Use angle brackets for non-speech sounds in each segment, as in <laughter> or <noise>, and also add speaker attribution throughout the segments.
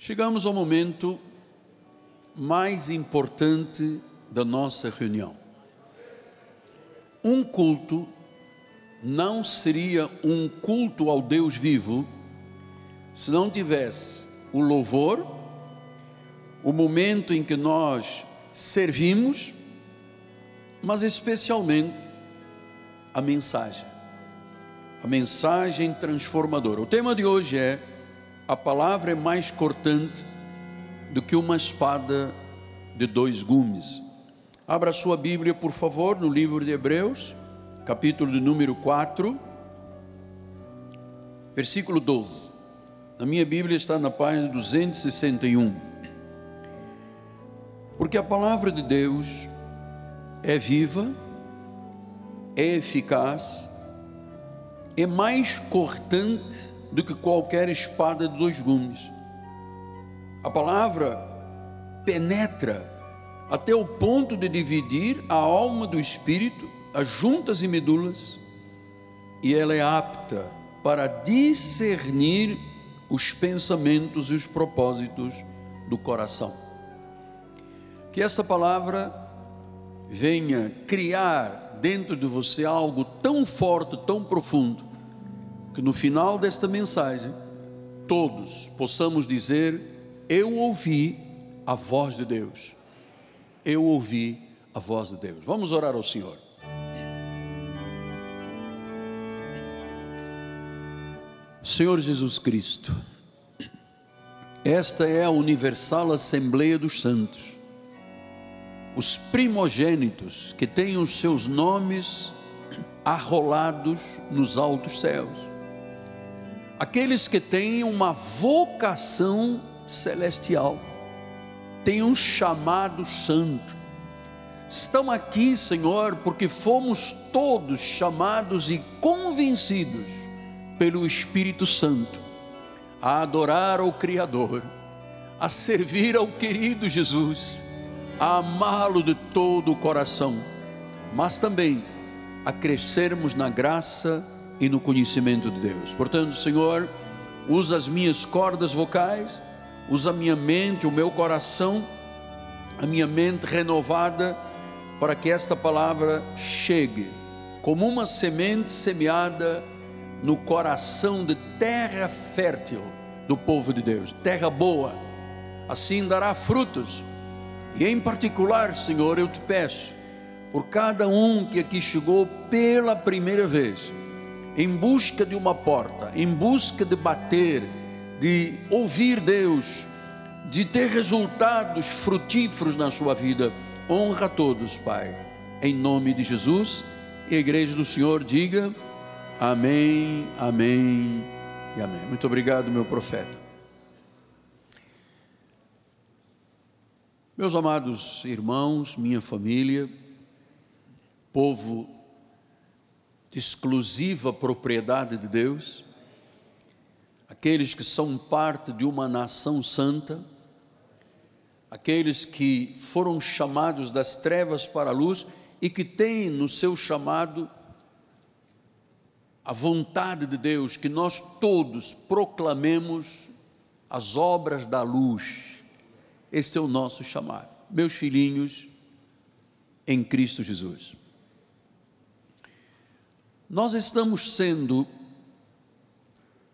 Speaker 1: Chegamos ao momento mais importante da nossa reunião. Um culto não seria um culto ao Deus vivo se não tivesse o louvor, o momento em que nós servimos, mas especialmente a mensagem. A mensagem transformadora. O tema de hoje é a palavra é mais cortante do que uma espada de dois gumes. Abra sua Bíblia, por favor, no livro de Hebreus, capítulo de número 4, versículo 12. Na minha Bíblia está na página 261. Porque a palavra de Deus é viva, é eficaz, é mais cortante do que qualquer espada de dois gumes. A palavra penetra até o ponto de dividir a alma do espírito, as juntas e medulas, e ela é apta para discernir os pensamentos e os propósitos do coração. Que essa palavra venha criar dentro de você algo tão forte, tão profundo, que no final desta mensagem todos possamos dizer: Eu ouvi a voz de Deus. Eu ouvi a voz de Deus. Vamos orar ao Senhor. Senhor Jesus Cristo, esta é a universal Assembleia dos Santos, os primogênitos que têm os seus nomes arrolados nos altos céus aqueles que têm uma vocação celestial, têm um chamado santo, estão aqui, Senhor, porque fomos todos chamados e convencidos pelo Espírito Santo a adorar ao Criador, a servir ao querido Jesus, a amá-lo de todo o coração, mas também a crescermos na graça e no conhecimento de Deus. Portanto, Senhor, usa as minhas cordas vocais, usa a minha mente, o meu coração, a minha mente renovada, para que esta palavra chegue como uma semente semeada no coração de terra fértil do povo de Deus, terra boa, assim dará frutos. E em particular, Senhor, eu te peço, por cada um que aqui chegou pela primeira vez, em busca de uma porta, em busca de bater, de ouvir Deus, de ter resultados frutíferos na sua vida. Honra a todos, Pai, em nome de Jesus. E a igreja do Senhor diga: Amém, Amém e Amém. Muito obrigado, meu profeta. Meus amados irmãos, minha família, povo de exclusiva propriedade de Deus, aqueles que são parte de uma nação santa, aqueles que foram chamados das trevas para a luz e que têm no seu chamado a vontade de Deus, que nós todos proclamemos as obras da luz. Este é o nosso chamado. Meus filhinhos em Cristo Jesus. Nós estamos sendo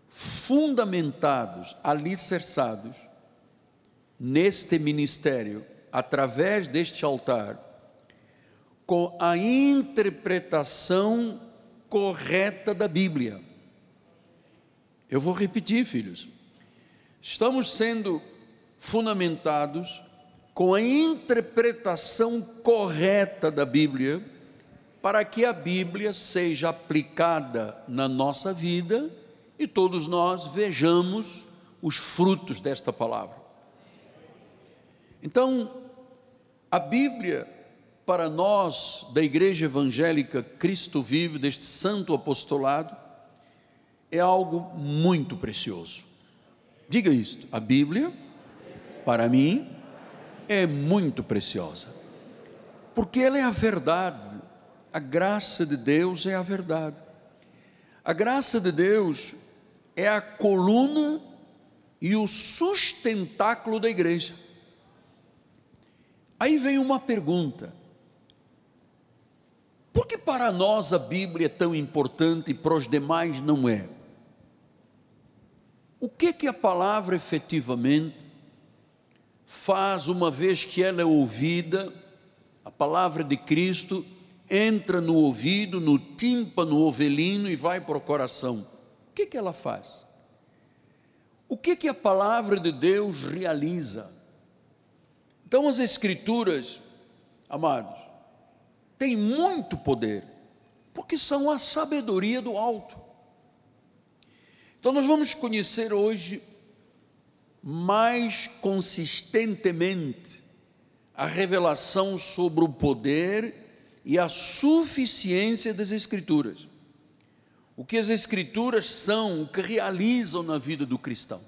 Speaker 1: fundamentados, alicerçados neste ministério, através deste altar, com a interpretação correta da Bíblia. Eu vou repetir, filhos. Estamos sendo fundamentados com a interpretação correta da Bíblia para que a Bíblia seja aplicada na nossa vida e todos nós vejamos os frutos desta palavra. Então, a Bíblia, para nós da Igreja Evangélica Cristo Vive, deste santo apostolado, é algo muito precioso. Diga isto: a Bíblia, para mim, é muito preciosa, porque ela é a verdade a graça de Deus é a verdade. A graça de Deus é a coluna e o sustentáculo da igreja. Aí vem uma pergunta: por que para nós a Bíblia é tão importante e para os demais não é? O que que a palavra efetivamente faz uma vez que ela é ouvida, a palavra de Cristo entra no ouvido, no tímpano ovelino e vai para o coração. O que que ela faz? O que que a palavra de Deus realiza? Então as escrituras, amados, têm muito poder, porque são a sabedoria do alto. Então nós vamos conhecer hoje mais consistentemente a revelação sobre o poder e a suficiência das Escrituras. O que as Escrituras são, o que realizam na vida do cristão.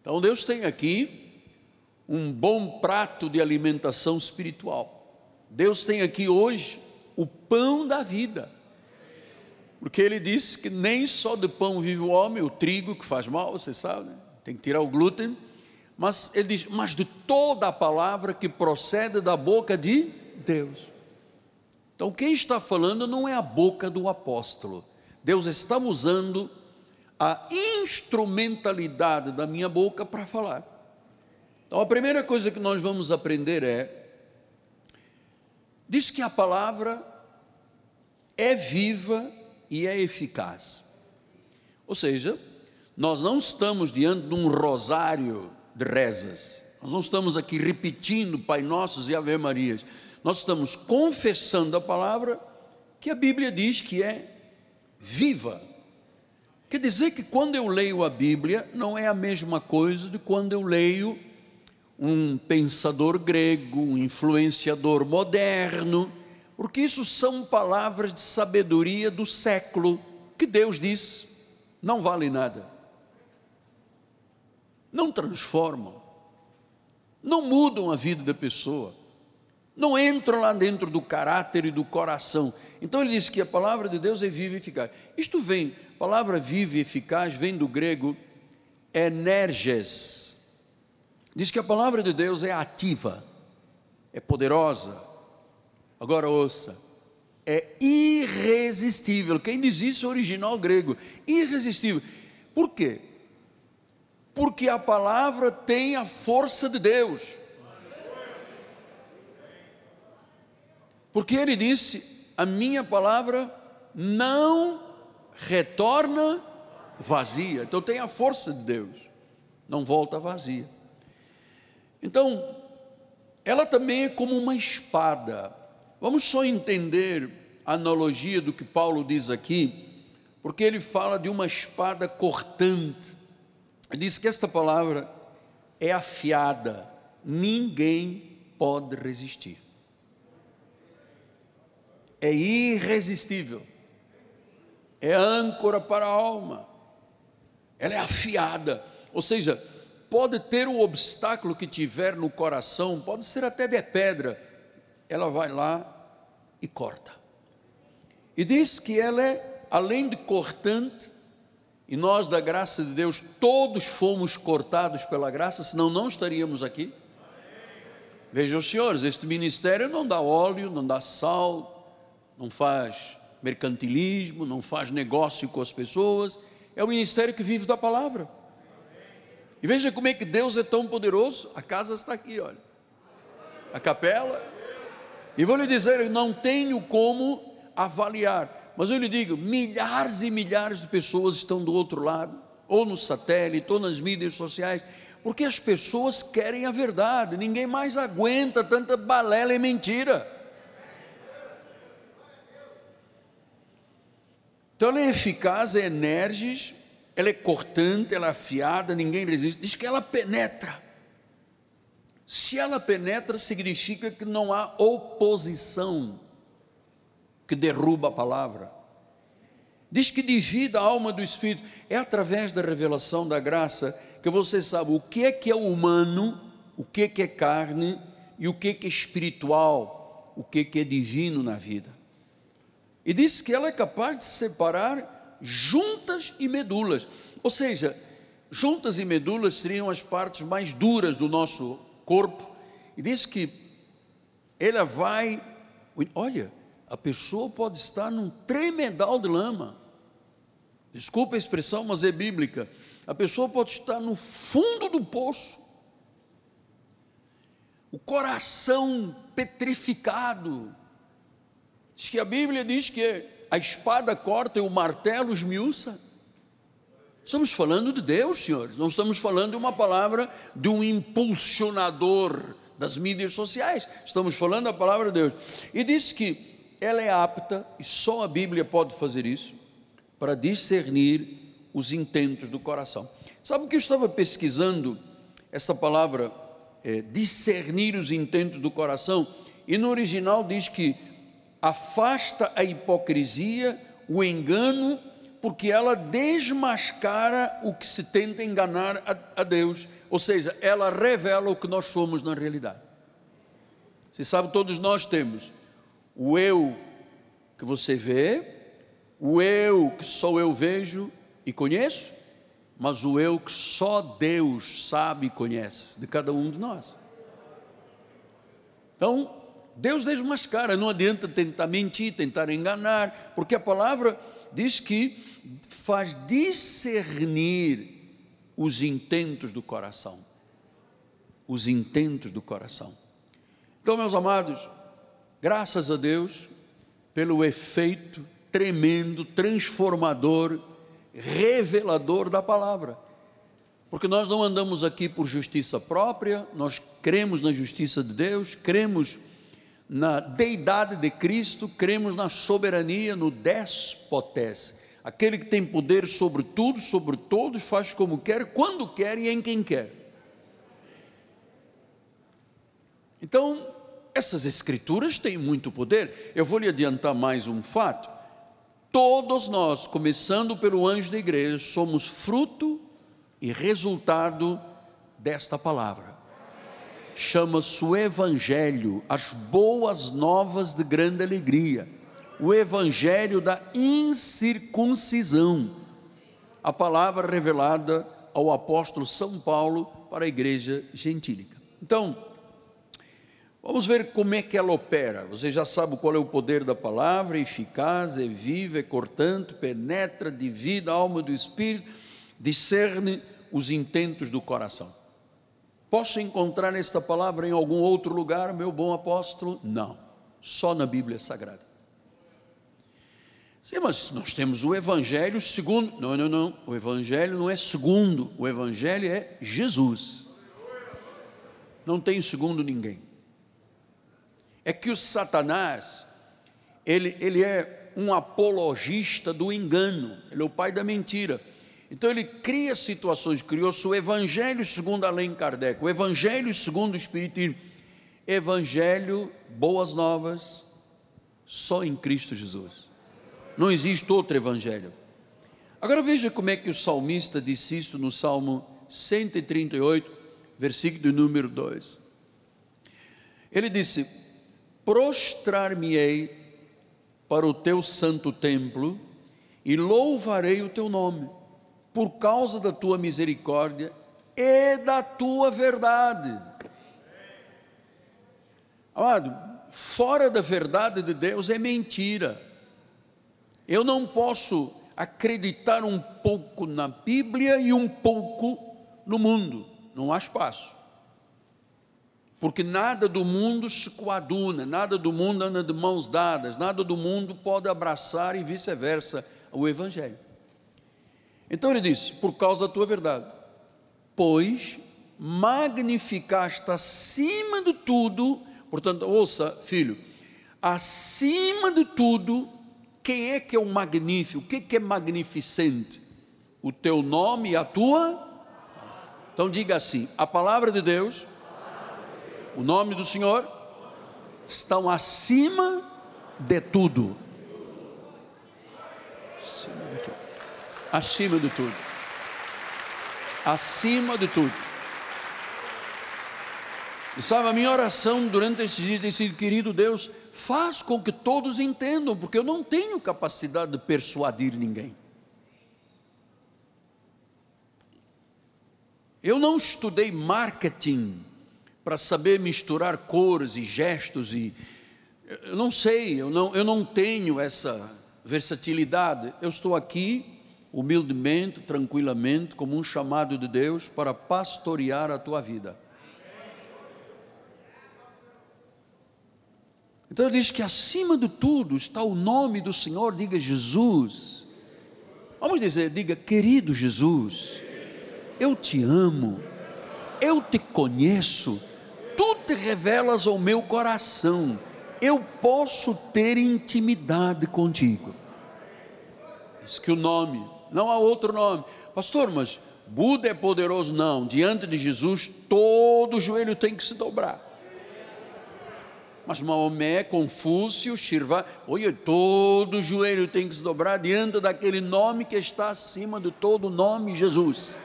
Speaker 1: Então Deus tem aqui um bom prato de alimentação espiritual. Deus tem aqui hoje o pão da vida. Porque ele disse que nem só de pão vive o homem, o trigo que faz mal, você sabe, né? tem que tirar o glúten. Mas ele diz, mas de toda a palavra que procede da boca de Deus. Então quem está falando não é a boca do apóstolo. Deus está usando a instrumentalidade da minha boca para falar. Então a primeira coisa que nós vamos aprender é diz que a palavra é viva e é eficaz. Ou seja, nós não estamos diante de um rosário de rezas, nós não estamos aqui repetindo Pai Nossos e Ave Marias, nós estamos confessando a palavra que a Bíblia diz que é viva. Quer dizer que quando eu leio a Bíblia, não é a mesma coisa de quando eu leio um pensador grego, um influenciador moderno, porque isso são palavras de sabedoria do século que Deus diz não vale nada, não transformam, não mudam a vida da pessoa, não entram lá dentro do caráter e do coração. Então ele diz que a palavra de Deus é viva e eficaz. Isto vem, a palavra viva e eficaz vem do grego energes, Diz que a palavra de Deus é ativa, é poderosa. Agora ouça, é irresistível. Quem diz isso é original grego, irresistível. Por quê? Porque a palavra tem a força de Deus. Porque ele disse: A minha palavra não retorna vazia. Então tem a força de Deus, não volta vazia. Então, ela também é como uma espada. Vamos só entender a analogia do que Paulo diz aqui, porque ele fala de uma espada cortante. Ele diz que esta palavra é afiada, ninguém pode resistir. É irresistível, é âncora para a alma, ela é afiada, ou seja, pode ter o obstáculo que tiver no coração, pode ser até de pedra, ela vai lá e corta. E diz que ela é, além de cortante, e nós, da graça de Deus, todos fomos cortados pela graça, senão não estaríamos aqui. Vejam, senhores, este ministério não dá óleo, não dá sal, não faz mercantilismo, não faz negócio com as pessoas, é o ministério que vive da palavra. E veja como é que Deus é tão poderoso. A casa está aqui, olha. A capela. E vou lhe dizer, eu não tenho como avaliar, mas eu lhe digo: milhares e milhares de pessoas estão do outro lado, ou no satélite, ou nas mídias sociais, porque as pessoas querem a verdade, ninguém mais aguenta tanta balela e mentira. Então ela é eficaz, é enérgica, ela é cortante, ela é afiada, ninguém resiste. Diz que ela penetra. Se ela penetra, significa que não há oposição que derruba a palavra. Diz que divide a alma do espírito. É através da revelação da graça que você sabe o que é que é humano, o que é que é carne e o que é que é espiritual, o que é que é divino na vida. E diz que ela é capaz de separar juntas e medulas. Ou seja, juntas e medulas seriam as partes mais duras do nosso corpo, e diz que ela vai, olha, a pessoa pode estar num tremedal de lama, desculpa a expressão, mas é bíblica, a pessoa pode estar no fundo do poço, o coração petrificado, diz que a Bíblia diz que a espada corta e o martelo esmiuça, Estamos falando de Deus, senhores, não estamos falando de uma palavra de um impulsionador das mídias sociais, estamos falando da palavra de Deus. E diz que ela é apta, e só a Bíblia pode fazer isso, para discernir os intentos do coração. Sabe o que eu estava pesquisando? Essa palavra, é, discernir os intentos do coração, e no original diz que afasta a hipocrisia, o engano porque ela desmascara o que se tenta enganar a, a Deus, ou seja, ela revela o que nós somos na realidade. Você sabe, todos nós temos o eu que você vê, o eu que só eu vejo e conheço, mas o eu que só Deus sabe e conhece de cada um de nós. Então, Deus desmascara, não adianta tentar mentir, tentar enganar, porque a palavra diz que faz discernir os intentos do coração. Os intentos do coração. Então, meus amados, graças a Deus pelo efeito tremendo, transformador, revelador da palavra. Porque nós não andamos aqui por justiça própria, nós cremos na justiça de Deus, cremos na deidade de Cristo, cremos na soberania, no despotés, aquele que tem poder sobre tudo, sobre todos, faz como quer, quando quer e em quem quer. Então, essas escrituras têm muito poder. Eu vou lhe adiantar mais um fato. Todos nós, começando pelo anjo da igreja, somos fruto e resultado desta palavra chama-se o Evangelho, as boas novas de grande alegria, o Evangelho da incircuncisão, a palavra revelada ao apóstolo São Paulo para a igreja gentílica. Então, vamos ver como é que ela opera. Você já sabe qual é o poder da palavra, é eficaz, é viva, é cortante, penetra, divide a alma do espírito, discerne os intentos do coração. Posso encontrar esta palavra em algum outro lugar, meu bom apóstolo? Não, só na Bíblia Sagrada. Sim, mas nós temos o Evangelho segundo. Não, não, não. O Evangelho não é segundo. O Evangelho é Jesus. Não tem segundo ninguém. É que o Satanás, ele, ele é um apologista do engano. Ele é o pai da mentira. Então ele cria situações, criou-se o Evangelho segundo Além Kardec, o Evangelho segundo o Espiritismo, Evangelho, boas novas, só em Cristo Jesus. Não existe outro Evangelho. Agora veja como é que o salmista disse isso no Salmo 138, versículo número 2. Ele disse: Prostrar-me-ei para o teu santo templo e louvarei o teu nome por causa da tua misericórdia e da tua verdade. Amado, fora da verdade de Deus é mentira. Eu não posso acreditar um pouco na Bíblia e um pouco no mundo, não há espaço. Porque nada do mundo se coaduna, nada do mundo anda de mãos dadas, nada do mundo pode abraçar e vice-versa o Evangelho. Então ele disse: Por causa da tua verdade, pois magnificaste acima de tudo, portanto, ouça, filho, acima de tudo, quem é que é o magnífico? O que é, que é magnificente? O teu nome e a tua? Então diga assim: a palavra de Deus, o nome do Senhor, estão acima de tudo. Acima de tudo. Acima de tudo. E sabe, a minha oração durante esses dias tem sido, querido Deus, faz com que todos entendam, porque eu não tenho capacidade de persuadir ninguém. Eu não estudei marketing para saber misturar cores e gestos e eu não sei, eu não, eu não tenho essa versatilidade. Eu estou aqui humildemente, tranquilamente, como um chamado de Deus para pastorear a tua vida. Então ele diz que acima de tudo está o nome do Senhor, diga Jesus. Vamos dizer, diga, querido Jesus, eu te amo, eu te conheço, tu te revelas ao meu coração, eu posso ter intimidade contigo. Diz que o nome, não há outro nome, pastor, mas Buda é poderoso, não, diante de Jesus todo joelho tem que se dobrar. Mas Maomé, Confúcio, Shirva, olha, todo joelho tem que se dobrar diante daquele nome que está acima de todo nome, Jesus.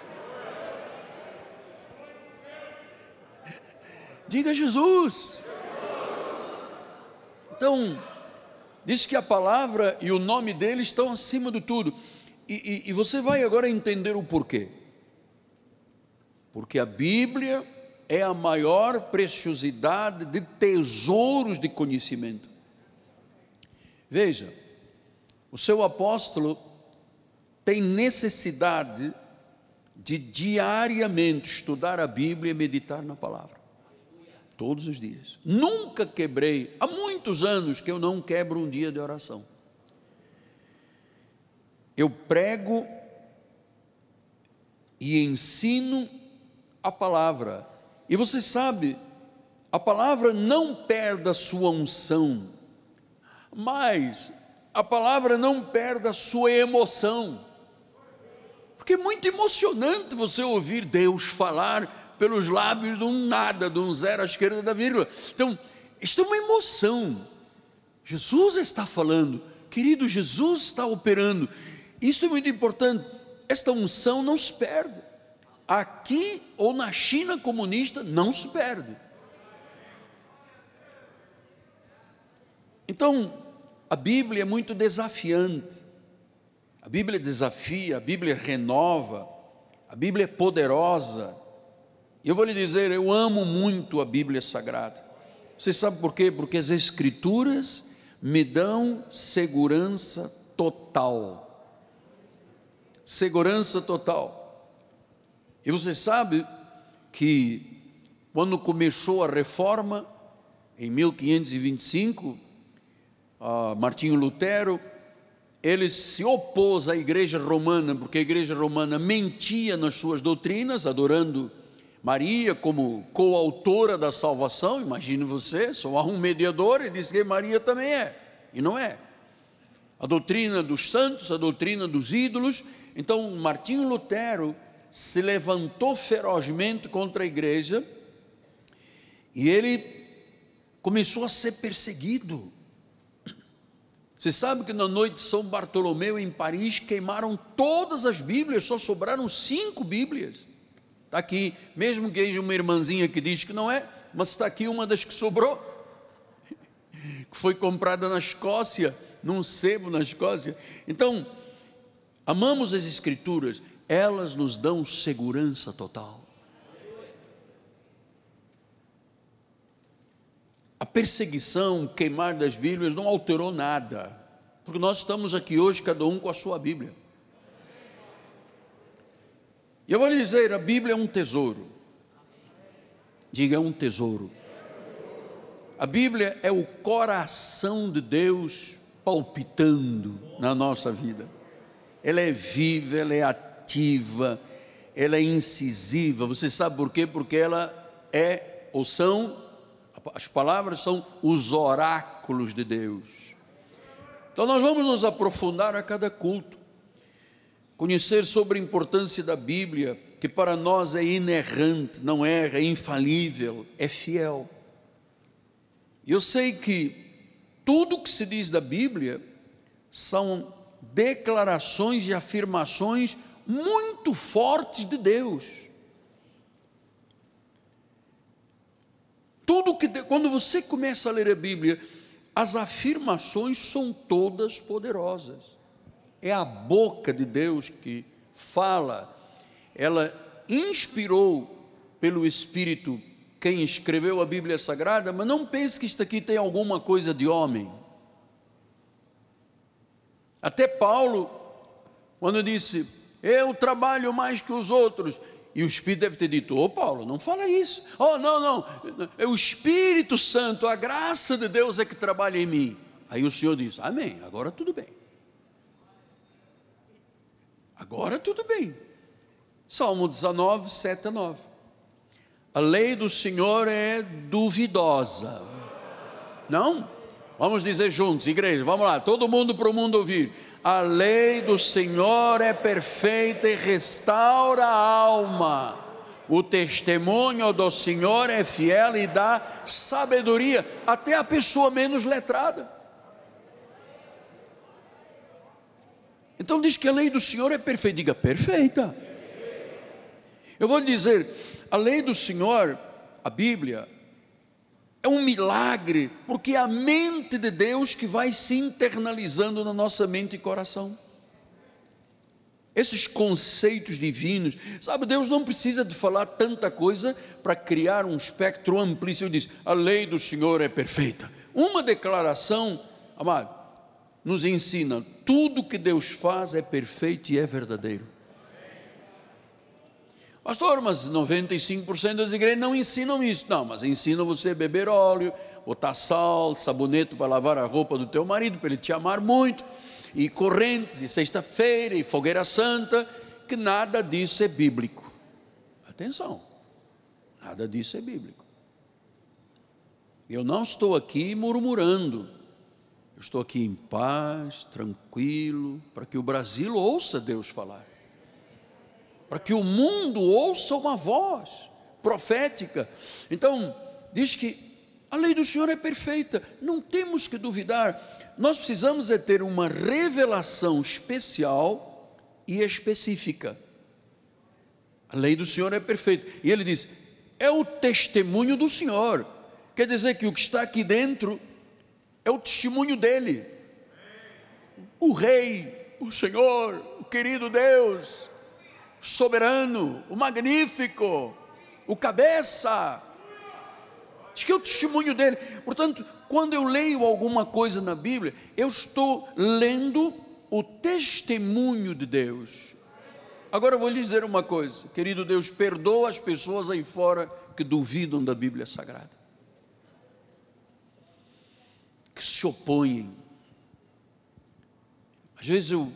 Speaker 1: Diga Jesus. Então, diz que a palavra e o nome dele estão acima de tudo. E, e, e você vai agora entender o porquê. Porque a Bíblia é a maior preciosidade de tesouros de conhecimento. Veja, o seu apóstolo tem necessidade de diariamente estudar a Bíblia e meditar na palavra. Todos os dias. Nunca quebrei, há muitos anos que eu não quebro um dia de oração. Eu prego e ensino a palavra e você sabe, a palavra não perde a sua unção, mas a palavra não perde a sua emoção. Porque é muito emocionante você ouvir Deus falar pelos lábios de um nada, de um zero à esquerda da vírgula. Então, isto é uma emoção. Jesus está falando, querido, Jesus está operando. Isso é muito importante. Esta unção não se perde aqui ou na China comunista não se perde. Então, a Bíblia é muito desafiante. A Bíblia desafia, a Bíblia renova, a Bíblia é poderosa. E eu vou lhe dizer, eu amo muito a Bíblia Sagrada. Você sabe por quê? Porque as Escrituras me dão segurança total. Segurança total. E você sabe que quando começou a reforma, em 1525, uh, Martinho Lutero, ele se opôs à igreja romana, porque a igreja romana mentia nas suas doutrinas, adorando Maria como coautora da salvação, imagine você, só há um mediador, e diz que Maria também é, e não é. A doutrina dos santos, a doutrina dos ídolos, então Martinho Lutero se levantou ferozmente contra a igreja e ele começou a ser perseguido. Você sabe que na noite de São Bartolomeu, em Paris, queimaram todas as Bíblias, só sobraram cinco Bíblias. Está aqui, mesmo que haja uma irmãzinha que diz que não é, mas está aqui uma das que sobrou, <laughs> que foi comprada na Escócia, num sebo na Escócia. Então, amamos as Escrituras, elas nos dão segurança total. A perseguição, queimar das Bíblias não alterou nada, porque nós estamos aqui hoje, cada um com a sua Bíblia. E eu vou lhe dizer: a Bíblia é um tesouro. Diga, é um tesouro. A Bíblia é o coração de Deus palpitando na nossa vida. Ela é viva, ela é ativa ela é incisiva. Você sabe por quê? Porque ela é, ou são, as palavras são os oráculos de Deus. Então nós vamos nos aprofundar a cada culto, conhecer sobre a importância da Bíblia, que para nós é inerrante, não erra, é infalível, é fiel. Eu sei que tudo que se diz da Bíblia são declarações e afirmações muito fortes de Deus. Tudo que quando você começa a ler a Bíblia, as afirmações são todas poderosas. É a boca de Deus que fala. Ela inspirou pelo Espírito quem escreveu a Bíblia Sagrada, mas não pense que isto aqui tem alguma coisa de homem. Até Paulo, quando disse, eu trabalho mais que os outros, e o Espírito deve ter dito: Ô oh, Paulo, não fala isso. Oh, não, não. É o Espírito Santo, a graça de Deus é que trabalha em mim. Aí o Senhor diz: Amém, agora tudo bem. Agora tudo bem. Salmo 19, 7 a 9. A lei do Senhor é duvidosa. Não? Vamos dizer juntos, igreja, vamos lá, todo mundo para o mundo ouvir. A lei do Senhor é perfeita e restaura a alma. O testemunho do Senhor é fiel e dá sabedoria até a pessoa menos letrada. Então diz que a lei do Senhor é perfeita. Diga, perfeita. Eu vou lhe dizer, a lei do Senhor, a Bíblia, é um milagre, porque é a mente de Deus que vai se internalizando na nossa mente e coração. Esses conceitos divinos, sabe, Deus não precisa de falar tanta coisa para criar um espectro amplíssimo. Ele diz: a lei do Senhor é perfeita. Uma declaração, amado, nos ensina: tudo que Deus faz é perfeito e é verdadeiro. Pastor, mas 95% das igrejas não ensinam isso. Não, mas ensinam você a beber óleo, botar sal, sabonete para lavar a roupa do teu marido, para ele te amar muito, e correntes, e sexta-feira, e fogueira santa, que nada disso é bíblico. Atenção, nada disso é bíblico. Eu não estou aqui murmurando, eu estou aqui em paz, tranquilo, para que o Brasil ouça Deus falar para que o mundo ouça uma voz profética. Então, diz que a lei do Senhor é perfeita, não temos que duvidar. Nós precisamos é ter uma revelação especial e específica. A lei do Senhor é perfeita. E ele diz: é o testemunho do Senhor. Quer dizer que o que está aqui dentro é o testemunho dele. O Rei, o Senhor, o querido Deus, soberano, o magnífico, o cabeça. Diz que é o testemunho dele. Portanto, quando eu leio alguma coisa na Bíblia, eu estou lendo o testemunho de Deus. Agora eu vou lhe dizer uma coisa, querido Deus, perdoa as pessoas aí fora que duvidam da Bíblia Sagrada, que se opõem. Às vezes eu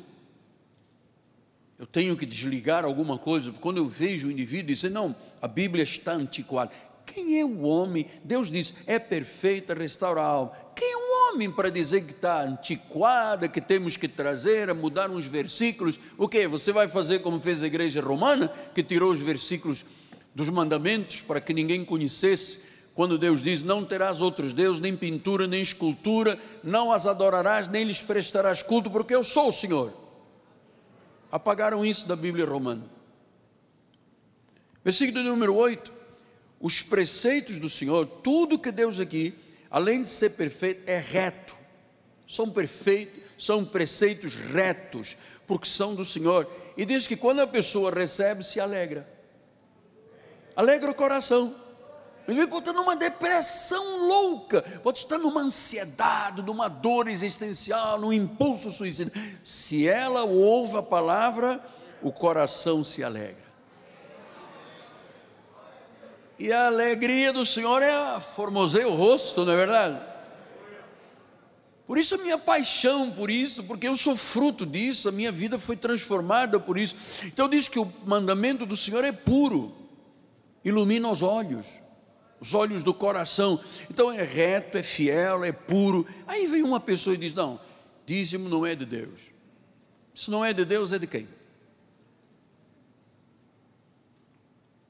Speaker 1: eu tenho que desligar alguma coisa, quando eu vejo o indivíduo dizer, não, a Bíblia está antiquada. Quem é o homem? Deus diz, é perfeita, restaura a alma. Quem é o homem para dizer que está antiquada, que temos que trazer, mudar uns versículos? O que? Você vai fazer como fez a igreja romana, que tirou os versículos dos mandamentos para que ninguém conhecesse? Quando Deus diz: Não terás outros deuses, nem pintura, nem escultura, não as adorarás, nem lhes prestarás culto, porque eu sou o Senhor apagaram isso da Bíblia romana. Versículo número 8: Os preceitos do Senhor, tudo que Deus aqui, além de ser perfeito, é reto, são perfeitos, são preceitos retos, porque são do Senhor. E diz que quando a pessoa recebe, se alegra, alegra o coração. Ele pode estar numa depressão louca, pode estar numa ansiedade, numa dor existencial, num impulso suicida. Se ela ouve a palavra, o coração se alegra. E a alegria do Senhor é formoseia o rosto, não é verdade? Por isso a minha paixão por isso, porque eu sou fruto disso, a minha vida foi transformada por isso. Então diz que o mandamento do Senhor é puro, ilumina os olhos os olhos do coração. Então é reto, é fiel, é puro. Aí vem uma pessoa e diz: Não, dízimo não é de Deus. Se não é de Deus, é de quem?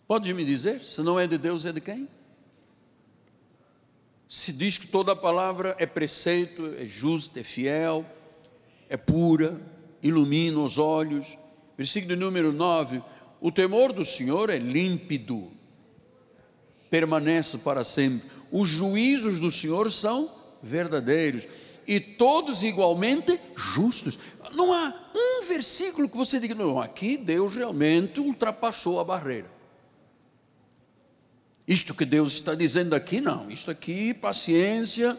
Speaker 1: Pode me dizer? Se não é de Deus, é de quem? Se diz que toda palavra é preceito, é justa, é fiel, é pura, ilumina os olhos. Versículo número 9: O temor do Senhor é límpido permanece para sempre. Os juízos do Senhor são verdadeiros e todos igualmente justos. Não há um versículo que você diga, não, aqui Deus realmente ultrapassou a barreira. Isto que Deus está dizendo aqui, não. Isto aqui, paciência.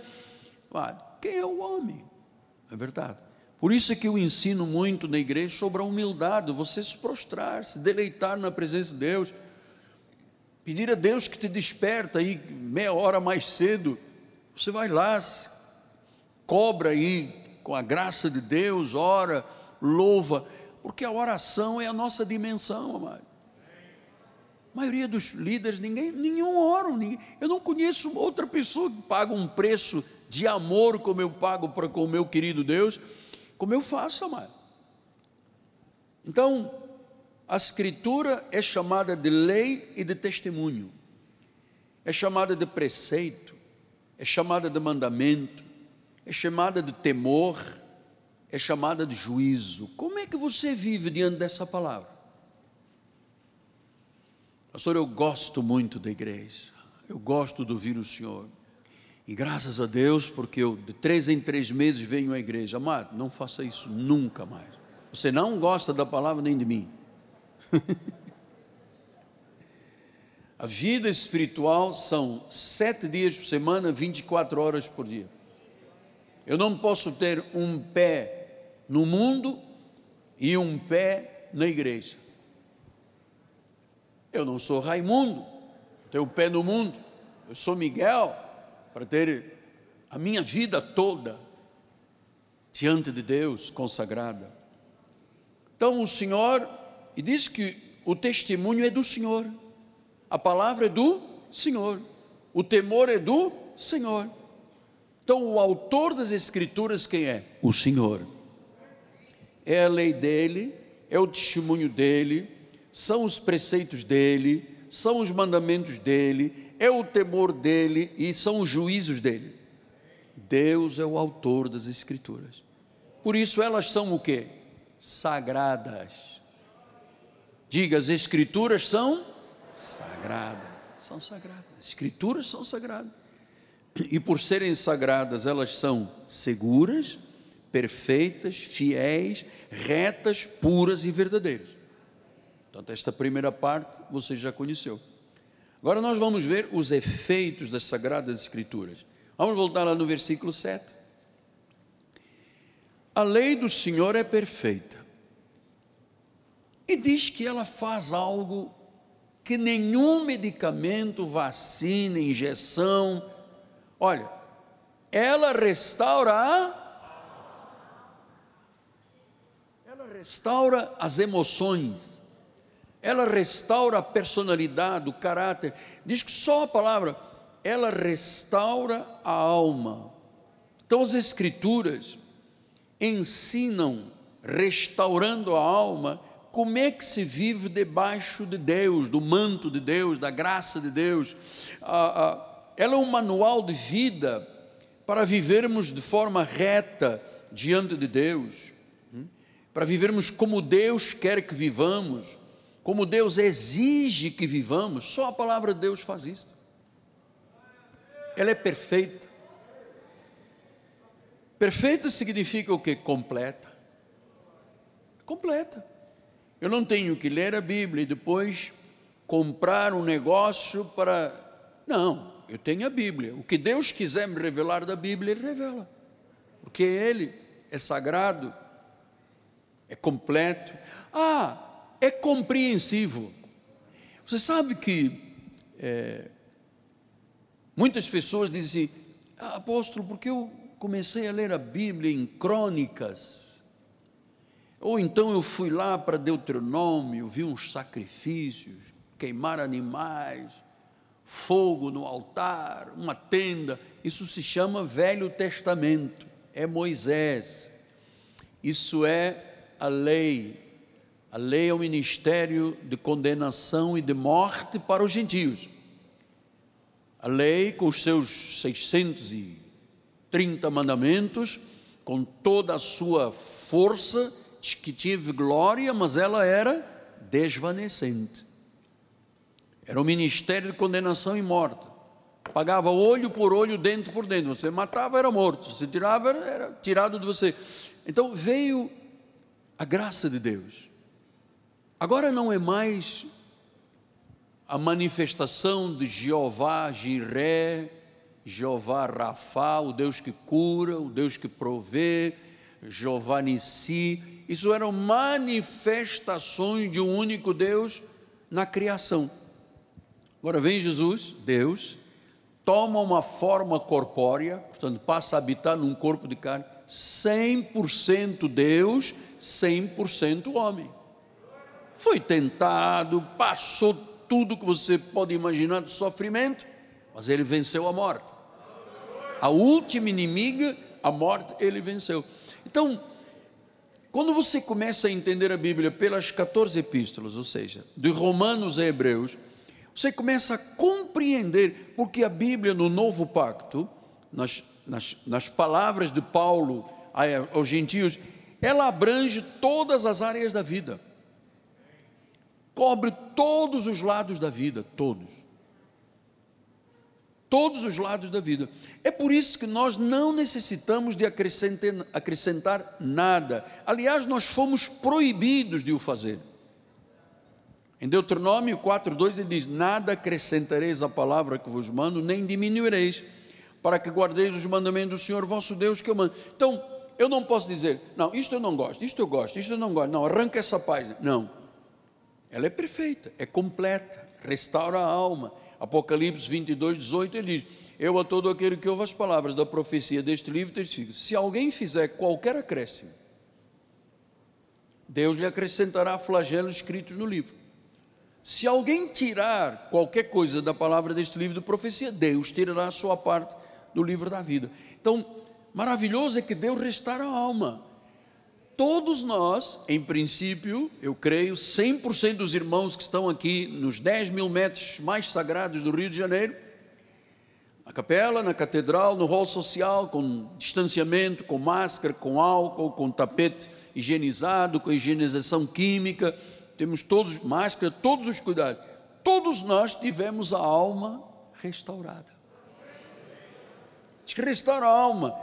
Speaker 1: Quem é o homem? É verdade. Por isso é que eu ensino muito na igreja sobre a humildade, você se prostrar, se deleitar na presença de Deus, pedir a Deus que te desperta aí meia hora mais cedo, você vai lá, cobra aí com a graça de Deus, ora, louva, porque a oração é a nossa dimensão, amado. A maioria dos líderes, ninguém, nenhum oram, ninguém, eu não conheço outra pessoa que paga um preço de amor como eu pago para com o meu querido Deus, como eu faço, amado. Então, a Escritura é chamada de lei e de testemunho, é chamada de preceito, é chamada de mandamento, é chamada de temor, é chamada de juízo. Como é que você vive diante dessa palavra? Pastor, eu gosto muito da igreja, eu gosto de ouvir o Senhor. E graças a Deus, porque eu de três em três meses venho à igreja. Amado, não faça isso nunca mais. Você não gosta da palavra nem de mim. <laughs> a vida espiritual são sete dias por semana, 24 horas por dia. Eu não posso ter um pé no mundo e um pé na igreja. Eu não sou Raimundo, tenho um pé no mundo. Eu sou Miguel, para ter a minha vida toda diante de Deus consagrada. Então o Senhor, e diz que o testemunho é do Senhor, a palavra é do Senhor, o temor é do Senhor. Então, o autor das Escrituras, quem é? O Senhor. É a lei dele, é o testemunho dele, são os preceitos dele, são os mandamentos dele, é o temor dele e são os juízos dele. Deus é o autor das Escrituras. Por isso elas são o que? Sagradas. Diga, as Escrituras são sagradas. São sagradas. As Escrituras são sagradas e por serem sagradas, elas são seguras, perfeitas, fiéis, retas, puras e verdadeiras. Portanto, esta primeira parte você já conheceu. Agora nós vamos ver os efeitos das Sagradas Escrituras. Vamos voltar lá no versículo 7. A lei do Senhor é perfeita. E diz que ela faz algo que nenhum medicamento, vacina, injeção, Olha, ela restaura a ela restaura as emoções. Ela restaura a personalidade, o caráter. Diz que só a palavra ela restaura a alma. Então as escrituras ensinam restaurando a alma como é que se vive debaixo de Deus, do manto de Deus, da graça de Deus. Ah, ah, ela é um manual de vida para vivermos de forma reta diante de Deus, hum? para vivermos como Deus quer que vivamos, como Deus exige que vivamos, só a palavra de Deus faz isso. Ela é perfeita. Perfeita significa o que? Completa. Completa. Eu não tenho que ler a Bíblia e depois comprar um negócio para. Não eu tenho a Bíblia. O que Deus quiser me revelar da Bíblia, Ele revela. Porque Ele é sagrado, é completo. Ah, é compreensivo. Você sabe que é, muitas pessoas dizem assim, ah, apóstolo, porque eu comecei a ler a Bíblia em crônicas, ou então eu fui lá para Deuteronômio, vi uns sacrifícios, queimar animais, fogo no altar, uma tenda. Isso se chama Velho Testamento, é Moisés. Isso é a lei. A lei é o ministério de condenação e de morte para os gentios. A lei, com os seus 630 mandamentos, com toda a sua força, que tive glória, mas ela era desvanecente. Era um ministério de condenação e morte. Pagava olho por olho, dente por dente. Você matava, era morto. Se tirava, era tirado de você. Então veio a graça de Deus. Agora não é mais a manifestação de Jeová Jiré, Jeová Rafá, o Deus que cura, o Deus que provê, Jeová Nissi. Isso eram manifestações de um único Deus na criação. Agora vem Jesus, Deus, toma uma forma corpórea, portanto, passa a habitar num corpo de carne, 100% Deus, 100% homem. Foi tentado, passou tudo que você pode imaginar de sofrimento, mas ele venceu a morte. A última inimiga, a morte, ele venceu. Então, quando você começa a entender a Bíblia pelas 14 epístolas, ou seja, de Romanos a Hebreus, você começa a compreender porque a Bíblia no Novo Pacto, nas, nas, nas palavras de Paulo aos gentios, ela abrange todas as áreas da vida, cobre todos os lados da vida, todos. Todos os lados da vida. É por isso que nós não necessitamos de acrescentar, nada. Aliás, nós fomos proibidos de o fazer. Em Deuteronômio 4,2 ele diz: Nada acrescentareis à palavra que vos mando, nem diminuireis, para que guardeis os mandamentos do Senhor vosso Deus que eu mando. Então, eu não posso dizer, não, isto eu não gosto, isto eu gosto, isto eu não gosto, não, arranca essa página. Não, ela é perfeita, é completa, restaura a alma. Apocalipse 22, 18, ele diz: Eu a todo aquele que ouve as palavras da profecia deste livro testifico: se alguém fizer qualquer acréscimo, Deus lhe acrescentará flagelos escritos no livro. Se alguém tirar qualquer coisa da palavra deste livro de profecia, Deus tirará a sua parte do livro da vida. Então, maravilhoso é que Deus restaura a alma. Todos nós, em princípio, eu creio, 100% dos irmãos que estão aqui nos 10 mil metros mais sagrados do Rio de Janeiro, na capela, na catedral, no hall social, com distanciamento, com máscara, com álcool, com tapete higienizado, com higienização química, temos todos máscara, todos os cuidados. Todos nós tivemos a alma restaurada. Diz que restaura a alma.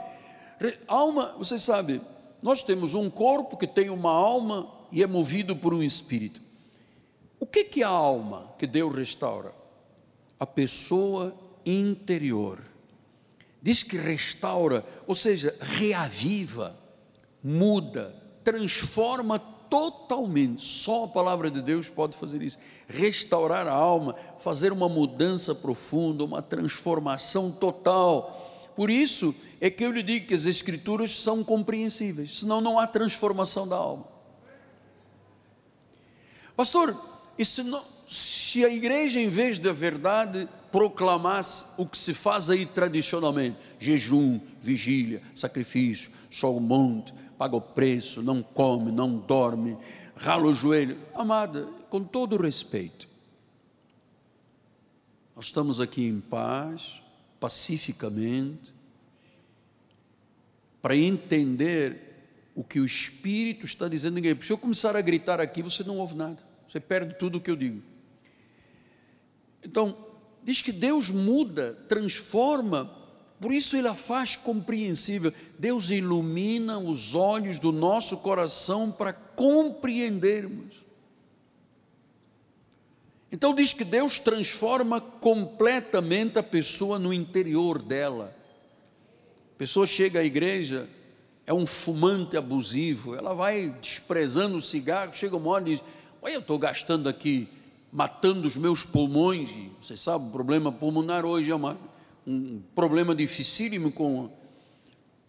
Speaker 1: Alma, você sabe, nós temos um corpo que tem uma alma e é movido por um espírito. O que, é a alma que Deus restaura? A pessoa interior. Diz que restaura, ou seja, reaviva, muda, transforma totalmente. Só a palavra de Deus pode fazer isso. Restaurar a alma, fazer uma mudança profunda, uma transformação total. Por isso é que eu lhe digo que as Escrituras são compreensíveis, senão não há transformação da alma. Pastor, e se, não, se a igreja, em vez da verdade, proclamasse o que se faz aí tradicionalmente: jejum, vigília, sacrifício, só o monte, paga o preço, não come, não dorme, rala o joelho. Amada, com todo o respeito, nós estamos aqui em paz, pacificamente, para entender o que o Espírito está dizendo ninguém. Se eu começar a gritar aqui, você não ouve nada, você perde tudo o que eu digo. Então, diz que Deus muda, transforma por isso ele a faz compreensível. Deus ilumina os olhos do nosso coração para compreendermos. Então diz que Deus transforma completamente a pessoa no interior dela. A pessoa chega à igreja, é um fumante abusivo, ela vai desprezando o cigarro, chega uma hora e diz: Olha, eu estou gastando aqui, matando os meus pulmões. Você sabe, o problema pulmonar hoje é uma um problema dificílimo com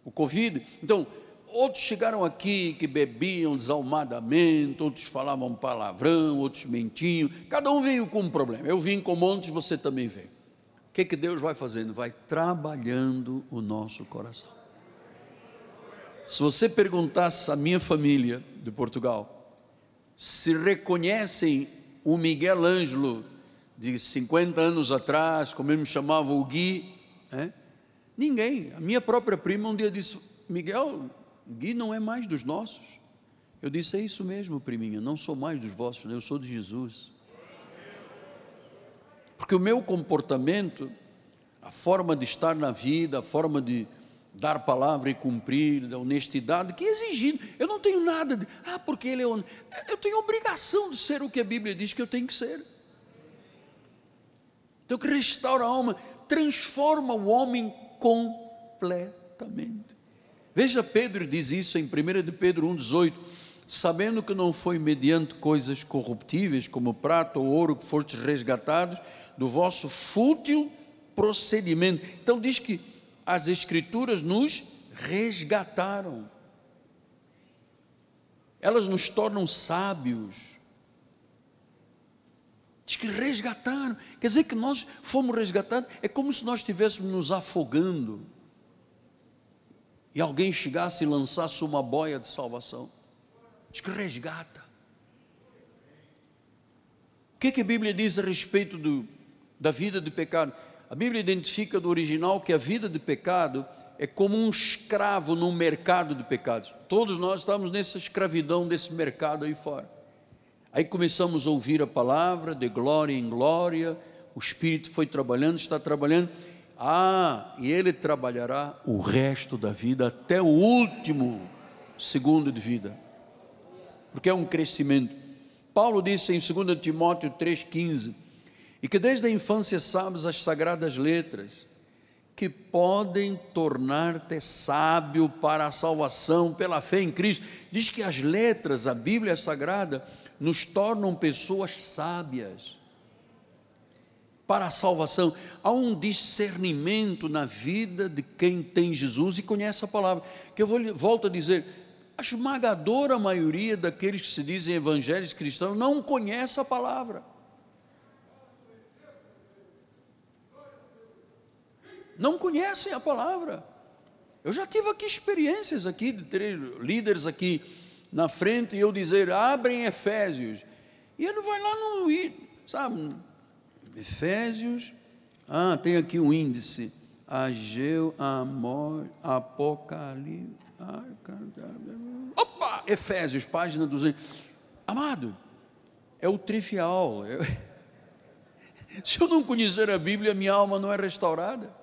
Speaker 1: o Covid. Então, outros chegaram aqui que bebiam desalmadamente, outros falavam palavrão, outros mentiam. Cada um veio com um problema. Eu vim com montes, você também veio. O que, que Deus vai fazendo? Vai trabalhando o nosso coração. Se você perguntasse à minha família de Portugal se reconhecem o Miguel Ângelo de 50 anos atrás, como ele me chamava o Gui, é? ninguém. A minha própria prima um dia disse: Miguel, Gui não é mais dos nossos. Eu disse: É isso mesmo, priminha, não sou mais dos vossos, eu sou de Jesus. Porque o meu comportamento, a forma de estar na vida, a forma de, dar palavra e cumprir, da honestidade, que exigido. Eu não tenho nada de, ah, porque ele é honesto. Eu tenho obrigação de ser o que a Bíblia diz que eu tenho que ser. Então, que restaura a alma, transforma o homem completamente. Veja, Pedro diz isso em 1 de Pedro 1,18: sabendo que não foi mediante coisas corruptíveis, como prata ou ouro, que fostes resgatados do vosso fútil procedimento. Então, diz que as Escrituras nos resgataram, elas nos tornam sábios. Diz que resgataram, quer dizer que nós fomos resgatados, é como se nós estivéssemos nos afogando e alguém chegasse e lançasse uma boia de salvação. Diz que resgata. O que, é que a Bíblia diz a respeito do, da vida de pecado? A Bíblia identifica do original que a vida de pecado é como um escravo num mercado de pecados. Todos nós estamos nessa escravidão desse mercado aí fora. Aí começamos a ouvir a palavra de glória em glória, o Espírito foi trabalhando, está trabalhando. Ah, e ele trabalhará o resto da vida até o último segundo de vida, porque é um crescimento. Paulo disse em 2 Timóteo 3,15: e que desde a infância sabes as sagradas letras, que podem tornar-te sábio para a salvação pela fé em Cristo. Diz que as letras, a Bíblia Sagrada, nos tornam pessoas sábias para a salvação. Há um discernimento na vida de quem tem Jesus e conhece a palavra. Que eu vou, volto a dizer, a esmagadora maioria daqueles que se dizem evangélicos cristãos não conhece a palavra. não conhecem a palavra. Eu já tive aqui experiências aqui de ter líderes aqui na frente e eu dizer, abrem Efésios. E ele vai lá no, sabe, Efésios, ah, tem aqui um índice, Ageu, Amor, Apocalipse, opa, Efésios, página 200. Amado, é o trivial. <laughs> Se eu não conhecer a Bíblia, minha alma não é restaurada.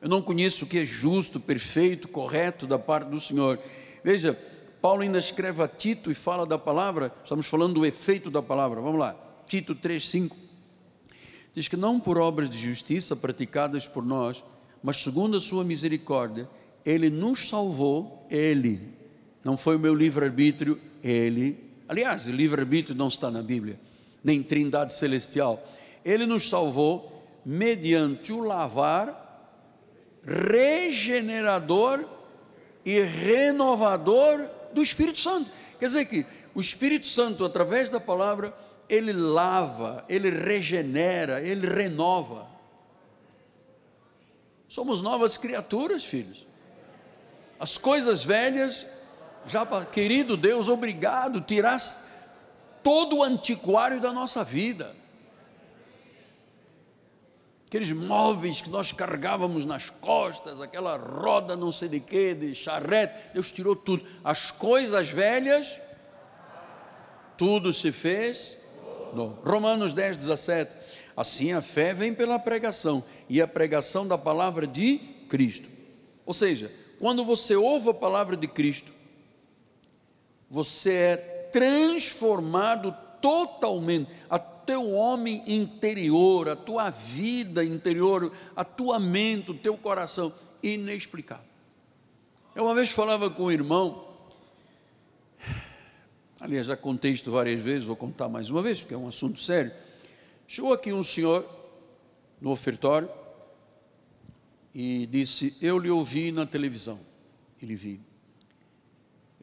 Speaker 1: Eu não conheço o que é justo, perfeito, correto da parte do Senhor. Veja, Paulo ainda escreve a Tito e fala da palavra, estamos falando do efeito da palavra. Vamos lá, Tito 3:5. Diz que não por obras de justiça praticadas por nós, mas segundo a sua misericórdia, ele nos salvou, ele. Não foi o meu livre-arbítrio, ele. Aliás, livre-arbítrio não está na Bíblia, nem Trindade celestial. Ele nos salvou mediante o lavar regenerador e renovador do Espírito Santo. Quer dizer que o Espírito Santo, através da palavra, ele lava, ele regenera, ele renova. Somos novas criaturas, filhos. As coisas velhas, já, querido Deus, obrigado, tiraste todo o antiquário da nossa vida aqueles móveis que nós carregávamos nas costas, aquela roda não sei de quê, de charrete, Deus tirou tudo. As coisas velhas, tudo se fez Romanos 10, 17. Assim a fé vem pela pregação, e a pregação da palavra de Cristo. Ou seja, quando você ouve a palavra de Cristo, você é transformado totalmente. A teu homem interior, a tua vida interior, a tua mente, o teu coração, inexplicável. Eu uma vez falava com um irmão, aliás, já contei isto várias vezes, vou contar mais uma vez, porque é um assunto sério. Chegou aqui um senhor no ofertório e disse: Eu lhe ouvi na televisão. Ele vi.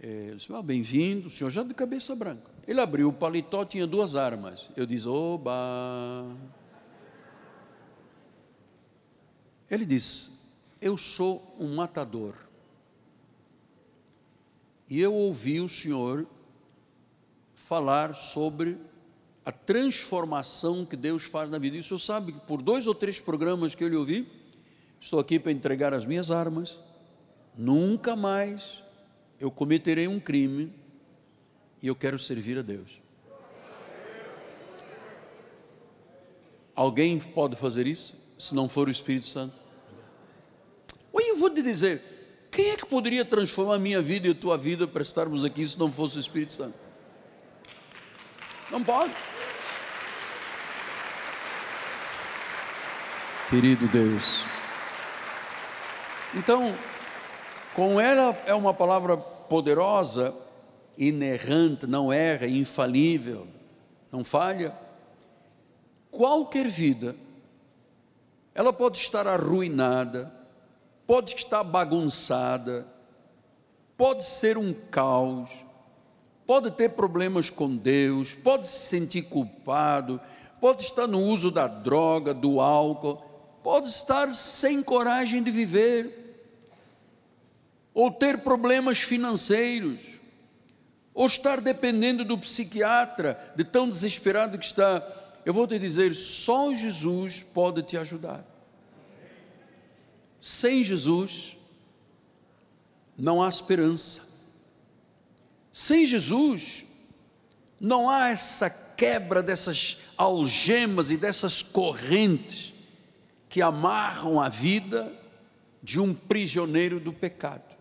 Speaker 1: É, eu disse: ah, Bem-vindo, o senhor já de cabeça branca. Ele abriu o paletó, tinha duas armas. Eu disse: Oba! Ele disse: Eu sou um matador. E eu ouvi o senhor falar sobre a transformação que Deus faz na vida. E o senhor sabe que por dois ou três programas que eu lhe ouvi, estou aqui para entregar as minhas armas. Nunca mais eu cometerei um crime e eu quero servir a Deus. Alguém pode fazer isso? Se não for o Espírito Santo? O vou te dizer, quem é que poderia transformar a minha vida e a tua vida para estarmos aqui se não fosse o Espírito Santo? Não pode. Querido Deus. Então, com ela é uma palavra poderosa, inerrante, não erra, infalível, não falha. Qualquer vida, ela pode estar arruinada, pode estar bagunçada, pode ser um caos, pode ter problemas com Deus, pode se sentir culpado, pode estar no uso da droga, do álcool, pode estar sem coragem de viver ou ter problemas financeiros, ou estar dependendo do psiquiatra, de tão desesperado que está. Eu vou te dizer, só Jesus pode te ajudar. Sem Jesus, não há esperança. Sem Jesus, não há essa quebra dessas algemas e dessas correntes que amarram a vida de um prisioneiro do pecado.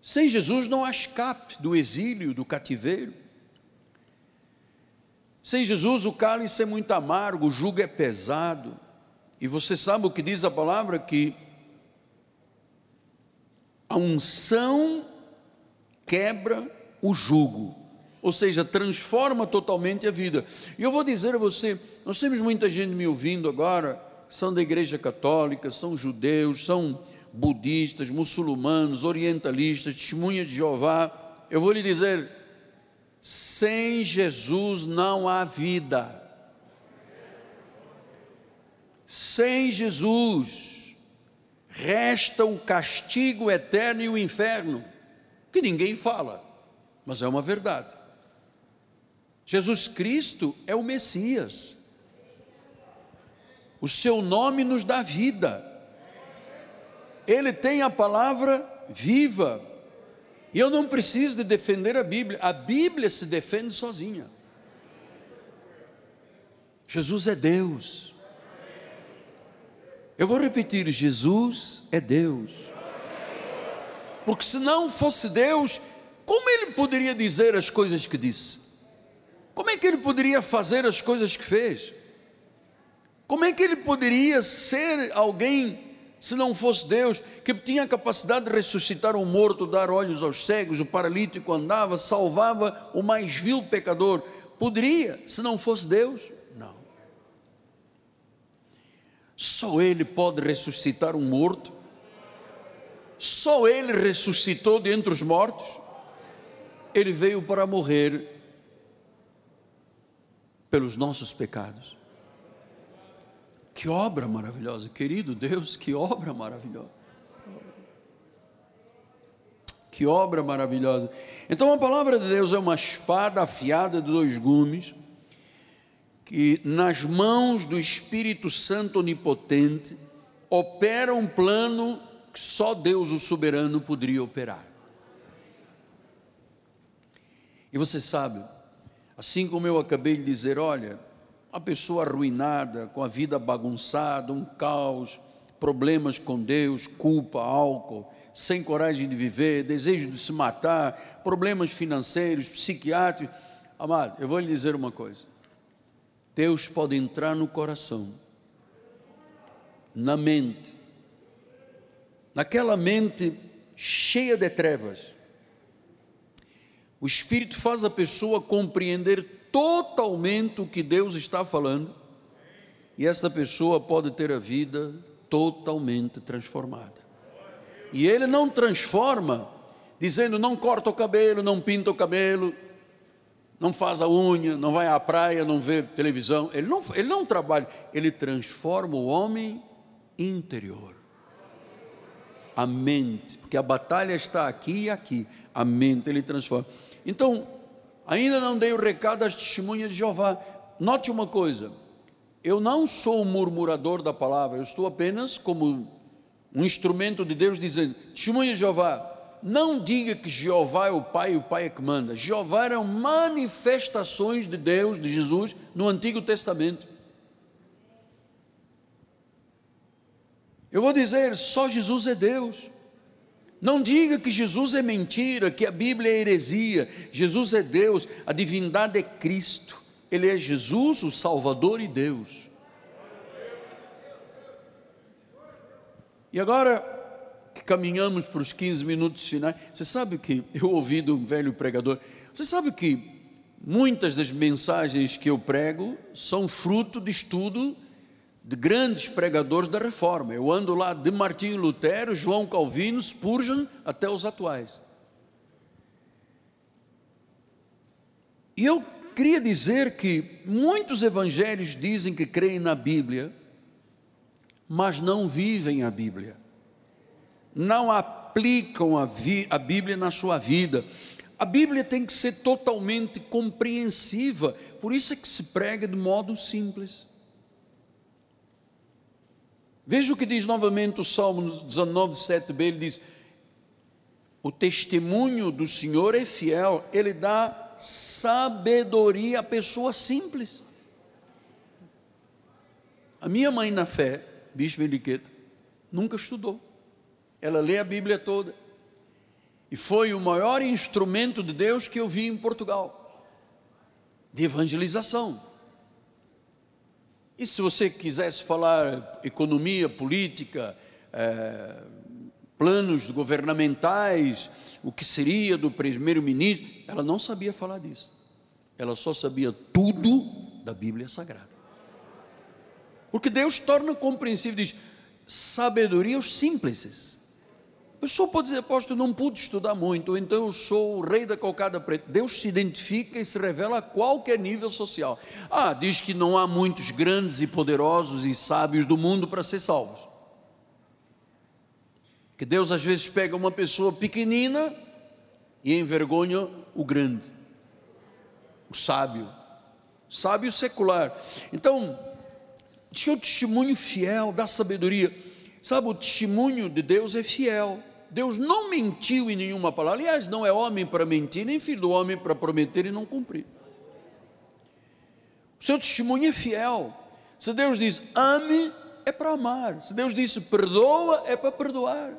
Speaker 1: Sem Jesus não há escape do exílio, do cativeiro. Sem Jesus o cálice é muito amargo, o jugo é pesado. E você sabe o que diz a palavra? Que a unção quebra o jugo, ou seja, transforma totalmente a vida. E eu vou dizer a você: nós temos muita gente me ouvindo agora, são da igreja católica, são judeus, são budistas, muçulmanos, orientalistas, testemunhas de Jeová, eu vou lhe dizer: sem Jesus não há vida. Sem Jesus resta o castigo eterno e o inferno, que ninguém fala, mas é uma verdade. Jesus Cristo é o Messias. O seu nome nos dá vida ele tem a palavra viva. E eu não preciso de defender a Bíblia, a Bíblia se defende sozinha. Jesus é Deus. Eu vou repetir: Jesus é Deus. Porque se não fosse Deus, como ele poderia dizer as coisas que disse? Como é que ele poderia fazer as coisas que fez? Como é que ele poderia ser alguém se não fosse Deus, que tinha a capacidade de ressuscitar um morto, dar olhos aos cegos, o paralítico andava, salvava o mais vil pecador, poderia, se não fosse Deus? Não. Só Ele pode ressuscitar um morto, só Ele ressuscitou dentre os mortos, Ele veio para morrer pelos nossos pecados. Que obra maravilhosa, querido Deus, que obra maravilhosa. Que obra maravilhosa. Então a palavra de Deus é uma espada afiada de dois gumes, que nas mãos do Espírito Santo Onipotente opera um plano que só Deus, o soberano, poderia operar. E você sabe, assim como eu acabei de dizer, olha, uma pessoa arruinada, com a vida bagunçada, um caos, problemas com Deus, culpa, álcool, sem coragem de viver, desejo de se matar, problemas financeiros, psiquiátricos. Amado, eu vou lhe dizer uma coisa: Deus pode entrar no coração, na mente, naquela mente cheia de trevas. O Espírito faz a pessoa compreender totalmente o que Deus está falando, e essa pessoa pode ter a vida totalmente transformada. E ele não transforma dizendo não corta o cabelo, não pinta o cabelo, não faz a unha, não vai à praia, não vê televisão. Ele não, ele não trabalha, ele transforma o homem interior. A mente, porque a batalha está aqui e aqui. A mente ele transforma. Então, Ainda não dei o recado às testemunhas de Jeová. Note uma coisa: eu não sou um murmurador da palavra, eu estou apenas como um instrumento de Deus dizendo: testemunha de Jeová, não diga que Jeová é o Pai e o Pai é que manda. Jeová eram manifestações de Deus, de Jesus, no Antigo Testamento. Eu vou dizer: só Jesus é Deus. Não diga que Jesus é mentira, que a Bíblia é heresia. Jesus é Deus, a divindade é Cristo. Ele é Jesus, o Salvador e Deus. E agora que caminhamos para os 15 minutos finais, você sabe que eu ouvi de um velho pregador, você sabe que muitas das mensagens que eu prego são fruto de estudo de grandes pregadores da reforma. Eu ando lá de Martinho Lutero, João Calvino, Spurgeon, até os atuais. E eu queria dizer que muitos evangelhos dizem que creem na Bíblia, mas não vivem a Bíblia, não aplicam a, a Bíblia na sua vida. A Bíblia tem que ser totalmente compreensiva, por isso é que se prega de modo simples. Veja o que diz novamente o Salmo 19, 7b, ele diz, o testemunho do Senhor é fiel, ele dá sabedoria à pessoa simples. A minha mãe na fé, Bispo Henriqueta, nunca estudou. Ela lê a Bíblia toda. E foi o maior instrumento de Deus que eu vi em Portugal, de evangelização. E se você quisesse falar economia, política, é, planos governamentais, o que seria do primeiro-ministro, ela não sabia falar disso. Ela só sabia tudo da Bíblia Sagrada. Porque Deus torna compreensível, diz, sabedoria aos simples pessoa pode dizer, apóstolo, não pude estudar muito, então eu sou o rei da cocada preta. Deus se identifica e se revela a qualquer nível social. Ah, diz que não há muitos grandes e poderosos e sábios do mundo para ser salvos. Que Deus às vezes pega uma pessoa pequenina e envergonha o grande, o sábio, sábio secular. Então, tinha o testemunho fiel da sabedoria. Sabe, o testemunho de Deus é fiel. Deus não mentiu em nenhuma palavra. Aliás, não é homem para mentir, nem filho do homem para prometer e não cumprir. O seu testemunho é fiel. Se Deus diz ame, é para amar. Se Deus disse perdoa, é para perdoar.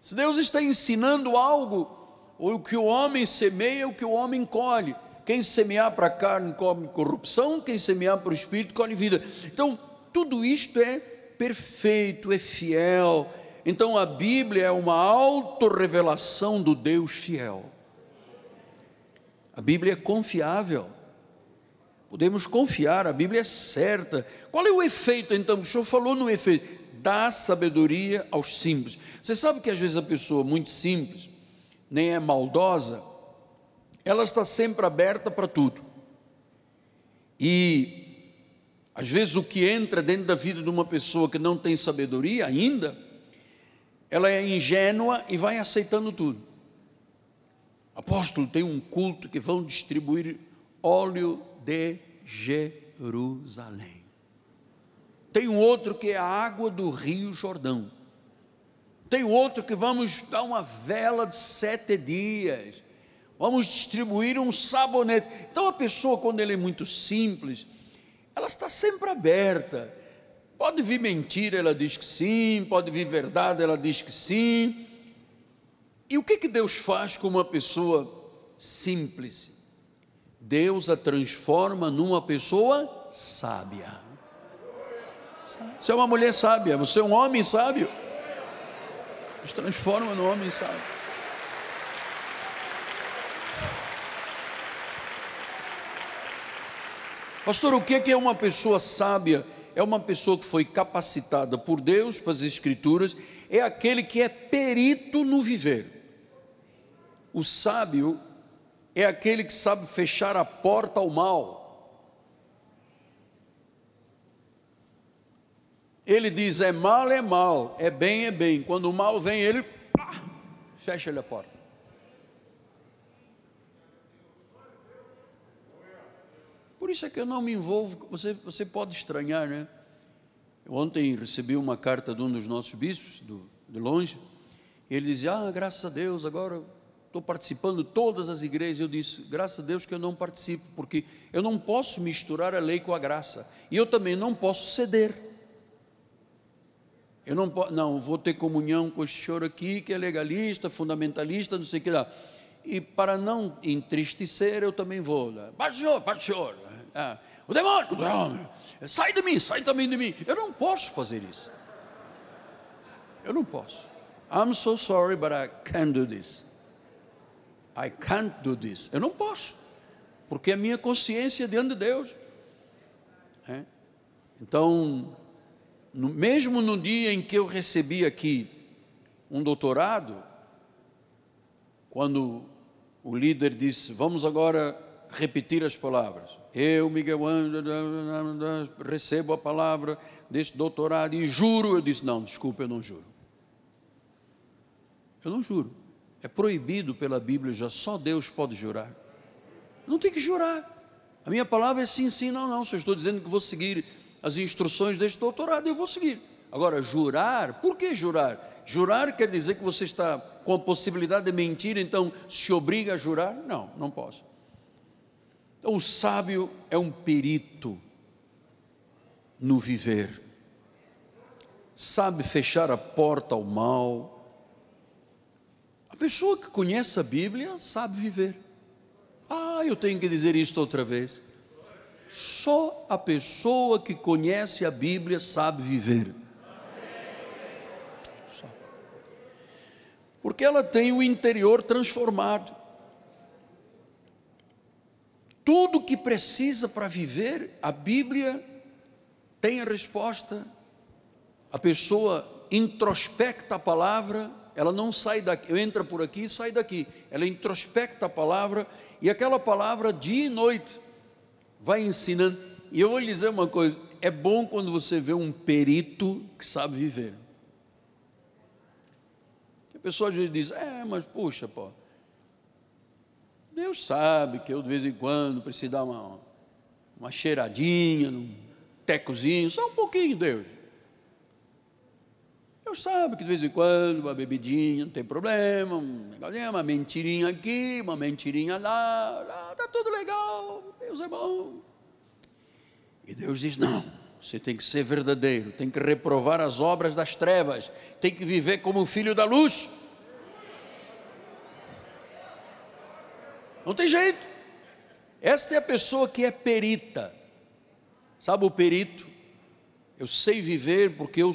Speaker 1: Se Deus está ensinando algo, o que o homem semeia, o que o homem colhe. Quem semear para a carne come corrupção, quem semear para o espírito colhe vida. Então, tudo isto é perfeito, é fiel, então a Bíblia é uma autorrevelação do Deus fiel. A Bíblia é confiável. Podemos confiar, a Bíblia é certa. Qual é o efeito então? O senhor falou no efeito. Dá sabedoria aos simples. Você sabe que às vezes a pessoa muito simples, nem é maldosa, ela está sempre aberta para tudo. E às vezes o que entra dentro da vida de uma pessoa que não tem sabedoria ainda, ela é ingênua e vai aceitando tudo. Apóstolo, tem um culto que vão distribuir óleo de Jerusalém. Tem um outro que é a água do Rio Jordão. Tem outro que vamos dar uma vela de sete dias. Vamos distribuir um sabonete. Então a pessoa, quando ela é muito simples, ela está sempre aberta Pode vir mentira, ela diz que sim, pode vir verdade, ela diz que sim. E o que, que Deus faz com uma pessoa simples? Deus a transforma numa pessoa sábia. Você é uma mulher sábia, você é um homem sábio. Deus transforma no homem sábio. Pastor, o que é uma pessoa sábia? É uma pessoa que foi capacitada por Deus para as Escrituras, é aquele que é perito no viver. O sábio é aquele que sabe fechar a porta ao mal. Ele diz: é mal, é mal, é bem, é bem. Quando o mal vem, ele pá, fecha-lhe a porta. Por isso é que eu não me envolvo. Você, você pode estranhar, né? Ontem recebi uma carta de um dos nossos bispos, do, de longe. Ele dizia: Ah, graças a Deus, agora estou participando de todas as igrejas. Eu disse: Graças a Deus que eu não participo, porque eu não posso misturar a lei com a graça. E eu também não posso ceder. Eu não, não vou ter comunhão com esse senhor aqui, que é legalista, fundamentalista, não sei o que lá. E para não entristecer, eu também vou. Pai senhor, pai senhor. Ah, o demônio, o demônio, sai de mim, sai também de mim. Eu não posso fazer isso. Eu não posso. I'm so sorry, but I can't do this. I can't do this. Eu não posso. Porque a minha consciência é diante de Deus. É? Então, no, mesmo no dia em que eu recebi aqui um doutorado, quando o líder disse: Vamos agora repetir as palavras. Eu, Miguel recebo a palavra deste doutorado e juro. Eu disse: Não, desculpa, eu não juro. Eu não juro. É proibido pela Bíblia, já só Deus pode jurar. Não tem que jurar. A minha palavra é sim, sim, não, não. Se eu estou dizendo que vou seguir as instruções deste doutorado, eu vou seguir. Agora, jurar, por que jurar? Jurar quer dizer que você está com a possibilidade de mentir, então se obriga a jurar? Não, não posso. Então, o sábio é um perito no viver, sabe fechar a porta ao mal. A pessoa que conhece a Bíblia sabe viver. Ah, eu tenho que dizer isto outra vez. Só a pessoa que conhece a Bíblia sabe viver. Só. Porque ela tem o interior transformado. Tudo que precisa para viver, a Bíblia tem a resposta. A pessoa introspecta a palavra, ela não sai daqui, entra por aqui e sai daqui. Ela introspecta a palavra e aquela palavra dia e noite vai ensinando. E eu vou lhe dizer uma coisa: é bom quando você vê um perito que sabe viver. A pessoa às vezes diz: é, mas puxa, pô, Deus sabe que eu de vez em quando preciso dar uma, uma cheiradinha, um tecozinho, só um pouquinho, Deus. Deus sabe que de vez em quando uma bebidinha não tem problema, uma mentirinha aqui, uma mentirinha lá, está tudo legal, Deus é bom. E Deus diz: não, você tem que ser verdadeiro, tem que reprovar as obras das trevas, tem que viver como filho da luz. Não tem jeito. Esta é a pessoa que é perita. Sabe o perito? Eu sei viver porque eu,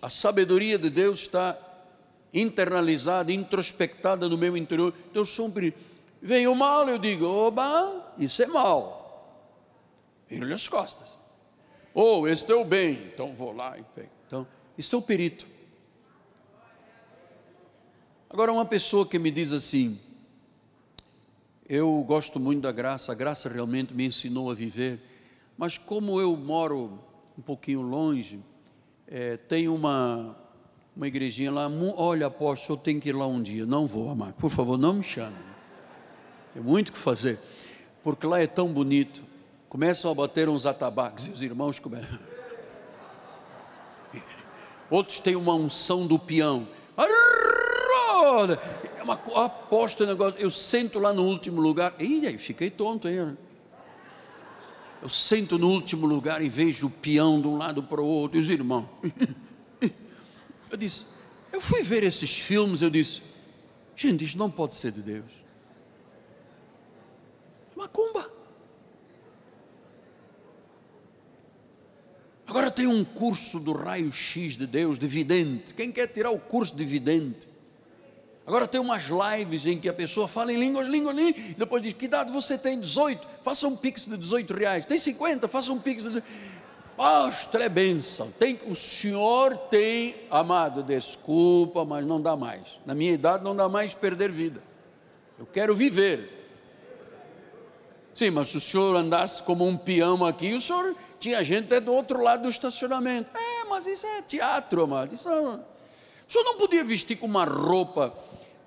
Speaker 1: a sabedoria de Deus está internalizada, introspectada no meu interior. Então eu sou um perito. Vem o mal, eu digo, oba, isso é mal. Viro-lhe as costas. Ou oh, este é o bem, então vou lá e pego. Então, isso é o perito. Agora, uma pessoa que me diz assim, eu gosto muito da graça, a graça realmente me ensinou a viver, mas como eu moro um pouquinho longe, é, tem uma, uma igrejinha lá, olha apóstolo, eu tenho que ir lá um dia, não vou amar, por favor não me chame, tem muito o que fazer, porque lá é tão bonito, começam a bater uns atabaques, e os irmãos começam, <laughs> outros têm uma unção do peão, é uma aposta negócio, eu sento lá no último lugar, e aí fiquei tonto aí, eu sento no último lugar e vejo o peão de um lado para o outro, e os irmãos. <laughs> Eu disse, eu fui ver esses filmes, eu disse, gente, isso não pode ser de Deus. Macumba. Agora tem um curso do raio-x de Deus, de vidente. Quem quer tirar o curso de vidente? Agora tem umas lives em que a pessoa fala em línguas, línguas, línguas, depois diz: Que idade você tem? 18, faça um pix de 18 reais. Tem 50, faça um pix de. Pastor, é bênção. Tem, o senhor tem, amado, desculpa, mas não dá mais. Na minha idade não dá mais perder vida. Eu quero viver. Sim, mas se o senhor andasse como um peão aqui, o senhor tinha gente até do outro lado do estacionamento. É, mas isso é teatro, amado. Isso não... O senhor não podia vestir com uma roupa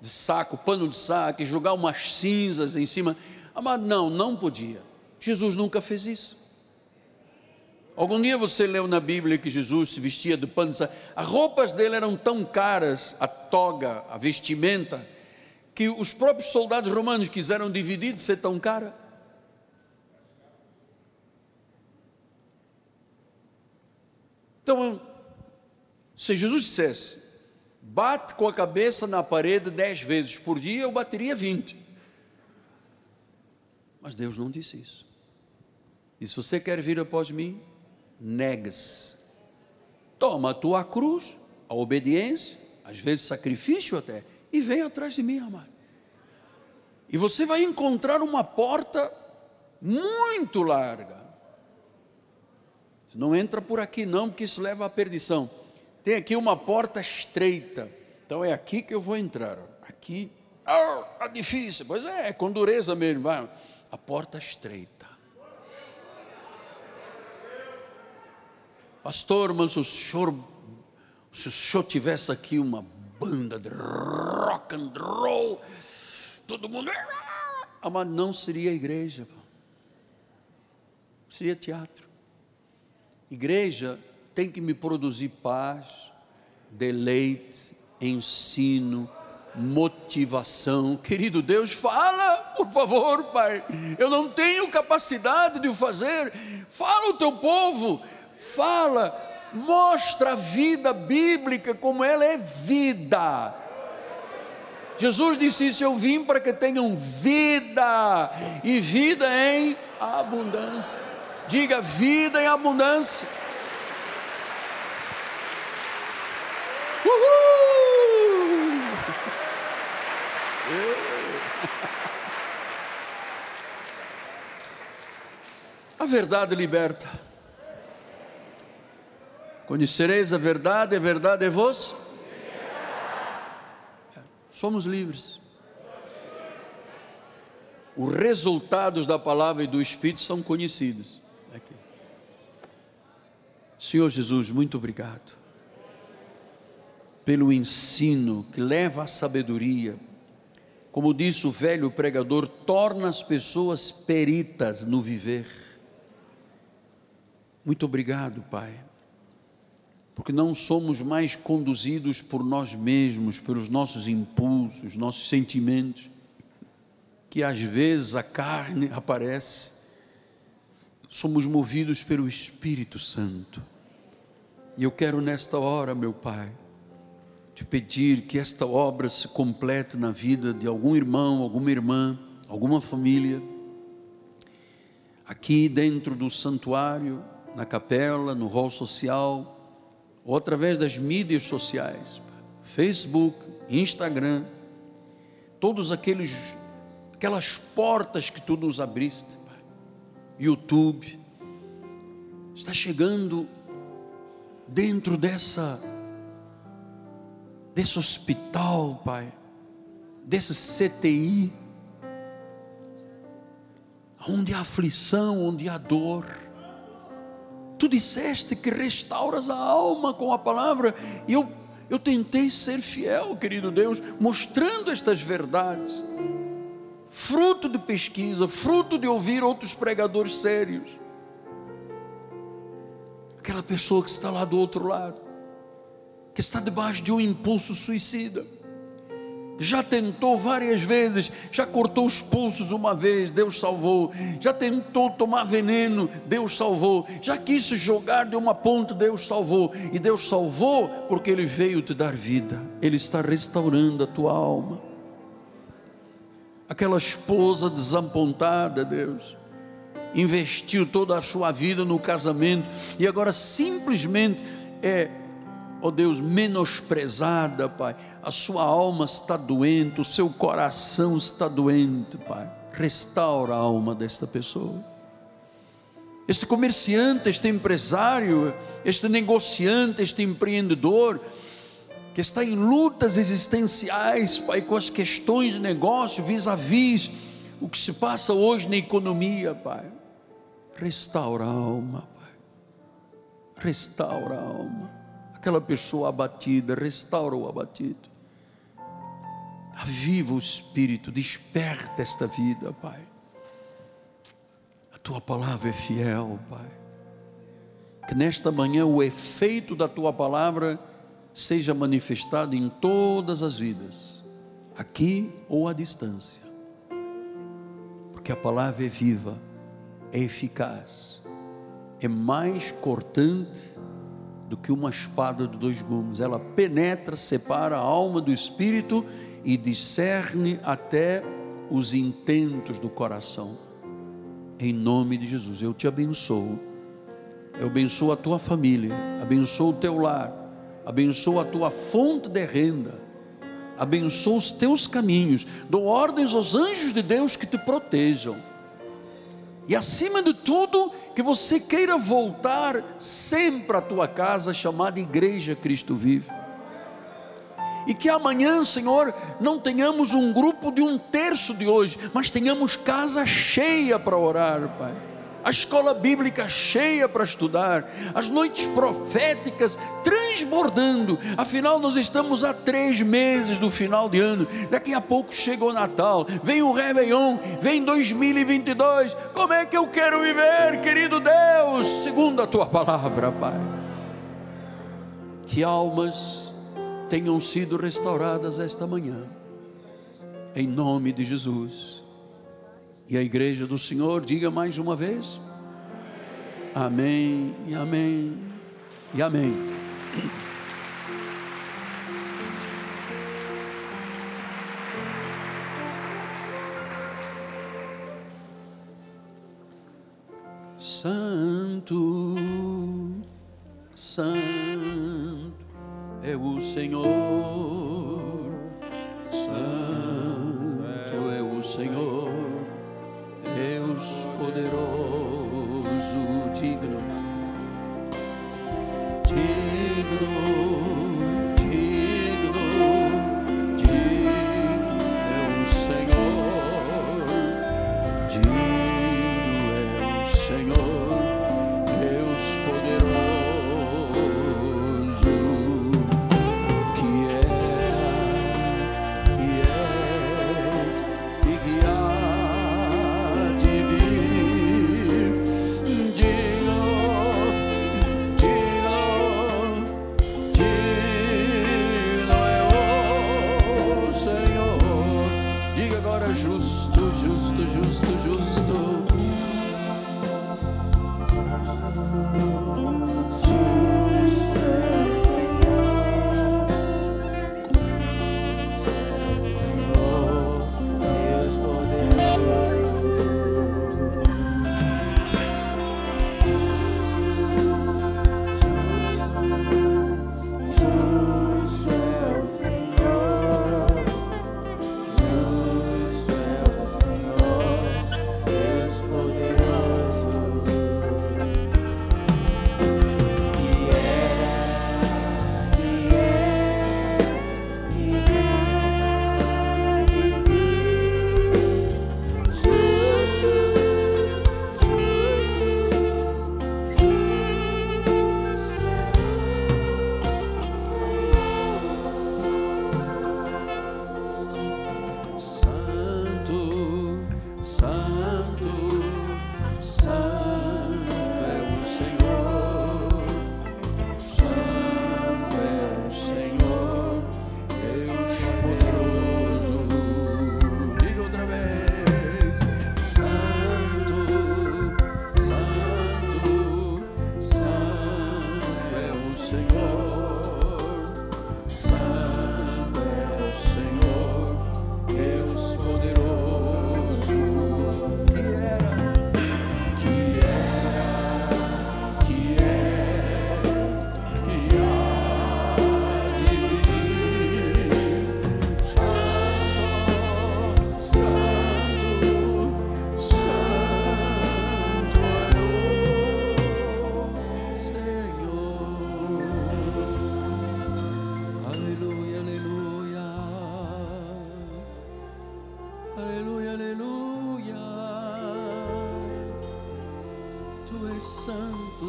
Speaker 1: de saco, pano de saco, e jogar umas cinzas em cima. Amado, não, não podia. Jesus nunca fez isso. Algum dia você leu na Bíblia que Jesus se vestia de pano de saco. As roupas dele eram tão caras, a toga, a vestimenta, que os próprios soldados romanos quiseram dividir de ser tão cara. Então, Se Jesus dissesse, bate com a cabeça na parede dez vezes por dia, eu bateria vinte. Mas Deus não disse isso. E se você quer vir após mim, negue-se. Toma a tua cruz, a obediência, às vezes sacrifício até, e vem atrás de mim, amado. E você vai encontrar uma porta muito larga. Não entra por aqui não, porque isso leva à perdição. Tem aqui uma porta estreita. Então é aqui que eu vou entrar. Aqui, ah, tá difícil. Pois é, é com dureza mesmo. Vai. A porta estreita. Pastor, mas se o senhor, se o senhor tivesse aqui uma banda de rock and roll, todo mundo. Ah, mas não seria igreja, seria teatro. Igreja tem que me produzir paz, deleite, ensino, motivação. Querido Deus, fala, por favor, Pai. Eu não tenho capacidade de o fazer. Fala o teu povo, fala, mostra a vida bíblica como ela é vida. Jesus disse isso: Eu vim para que tenham vida e vida em abundância. Diga vida em abundância. Uhul! A verdade liberta. Conhecereis a verdade, a verdade é vos. Somos livres. Os resultados da palavra e do Espírito são conhecidos. Senhor Jesus, muito obrigado pelo ensino que leva à sabedoria. Como disse o velho pregador, torna as pessoas peritas no viver. Muito obrigado, Pai, porque não somos mais conduzidos por nós mesmos, pelos nossos impulsos, nossos sentimentos, que às vezes a carne aparece, somos movidos pelo Espírito Santo. E eu quero nesta hora, meu Pai, te pedir que esta obra se complete na vida de algum irmão, alguma irmã, alguma família, aqui dentro do santuário, na capela, no hall social, ou através das mídias sociais, Facebook, Instagram, todos aqueles aquelas portas que tu nos abriste, YouTube, está chegando dentro dessa desse hospital, Pai, desse CTI, onde há aflição, onde há dor. Tu disseste que restauras a alma com a palavra, e eu, eu tentei ser fiel, querido Deus, mostrando estas verdades, fruto de pesquisa, fruto de ouvir outros pregadores sérios. Aquela pessoa que está lá do outro lado, que está debaixo de um impulso suicida. Já tentou várias vezes, já cortou os pulsos uma vez, Deus salvou. Já tentou tomar veneno, Deus salvou. Já quis se jogar de uma ponte, Deus salvou. E Deus salvou porque Ele veio te dar vida, Ele está restaurando a tua alma. Aquela esposa desapontada, Deus, investiu toda a sua vida no casamento e agora simplesmente é ó oh Deus, menosprezada, Pai. A sua alma está doente, o seu coração está doente, Pai. Restaura a alma desta pessoa. Este comerciante, este empresário, este negociante, este empreendedor, que está em lutas existenciais, Pai, com as questões de negócio vis-à-vis o que se passa hoje na economia, Pai. Restaura a alma, Pai. Restaura a alma aquela pessoa abatida, restaura o abatido. Aviva o espírito, desperta esta vida, Pai. A tua palavra é fiel, Pai. Que nesta manhã o efeito da tua palavra seja manifestado em todas as vidas, aqui ou à distância. Porque a palavra é viva, é eficaz, é mais cortante do que uma espada de dois gumes. Ela penetra, separa a alma do espírito e discerne até os intentos do coração. Em nome de Jesus, eu te abençoo. Eu abençoo a tua família, abençoo o teu lar, abençoo a tua fonte de renda, abençoo os teus caminhos, dou ordens aos anjos de Deus que te protejam. E acima de tudo, que você queira voltar sempre à tua casa chamada Igreja Cristo Vive. E que amanhã, Senhor, não tenhamos um grupo de um terço de hoje, mas tenhamos casa cheia para orar, Pai a escola bíblica cheia para estudar, as noites proféticas transbordando. Afinal, nós estamos a três meses do final de ano. Daqui a pouco chega o Natal, vem o Réveillon, vem 2022. Como é que eu quero viver, querido Deus, segundo a tua palavra, Pai? Que almas tenham sido restauradas esta manhã, em nome de Jesus e a igreja do Senhor diga mais uma vez: Amém e Amém e Amém. Santo, Santo é o Senhor, Santo é o Senhor. Deus poderoso, digno, digno.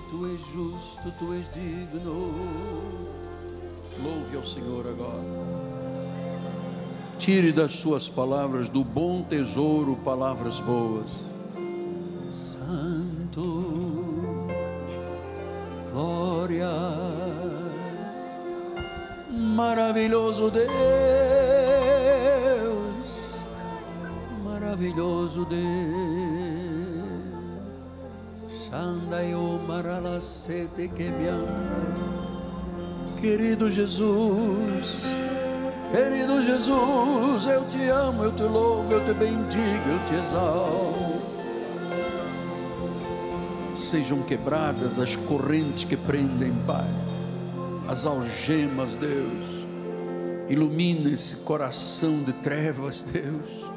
Speaker 1: Tu és digno. Louve ao Senhor agora. Tire das suas palavras do bom tesouro palavras boas.
Speaker 2: Jesus, querido Jesus, eu te amo, eu te louvo, eu te bendigo, eu te exalto. Sejam quebradas as correntes que prendem, Pai, as algemas, Deus. Ilumina esse coração de trevas, Deus.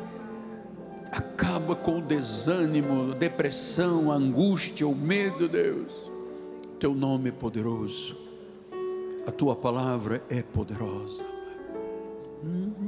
Speaker 2: Acaba com o desânimo, a depressão, a angústia, o medo, Deus. Teu nome é poderoso. A tua palavra é poderosa. Senhor,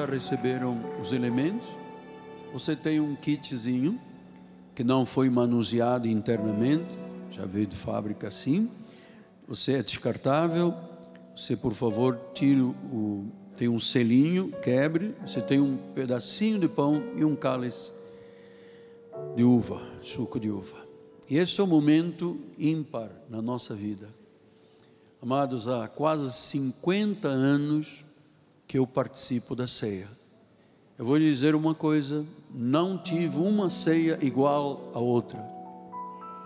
Speaker 1: já receberam os elementos? Você tem um kitzinho que não foi manuseado internamente, já veio de fábrica assim. Você é descartável. Você, por favor, tire o. Tem um selinho, quebre. Você tem um pedacinho de pão e um cálice de uva, suco de uva. E esse é o momento ímpar na nossa vida. Amados, há quase 50 anos que eu participo da ceia. Eu vou lhe dizer uma coisa: não tive uma ceia igual a outra.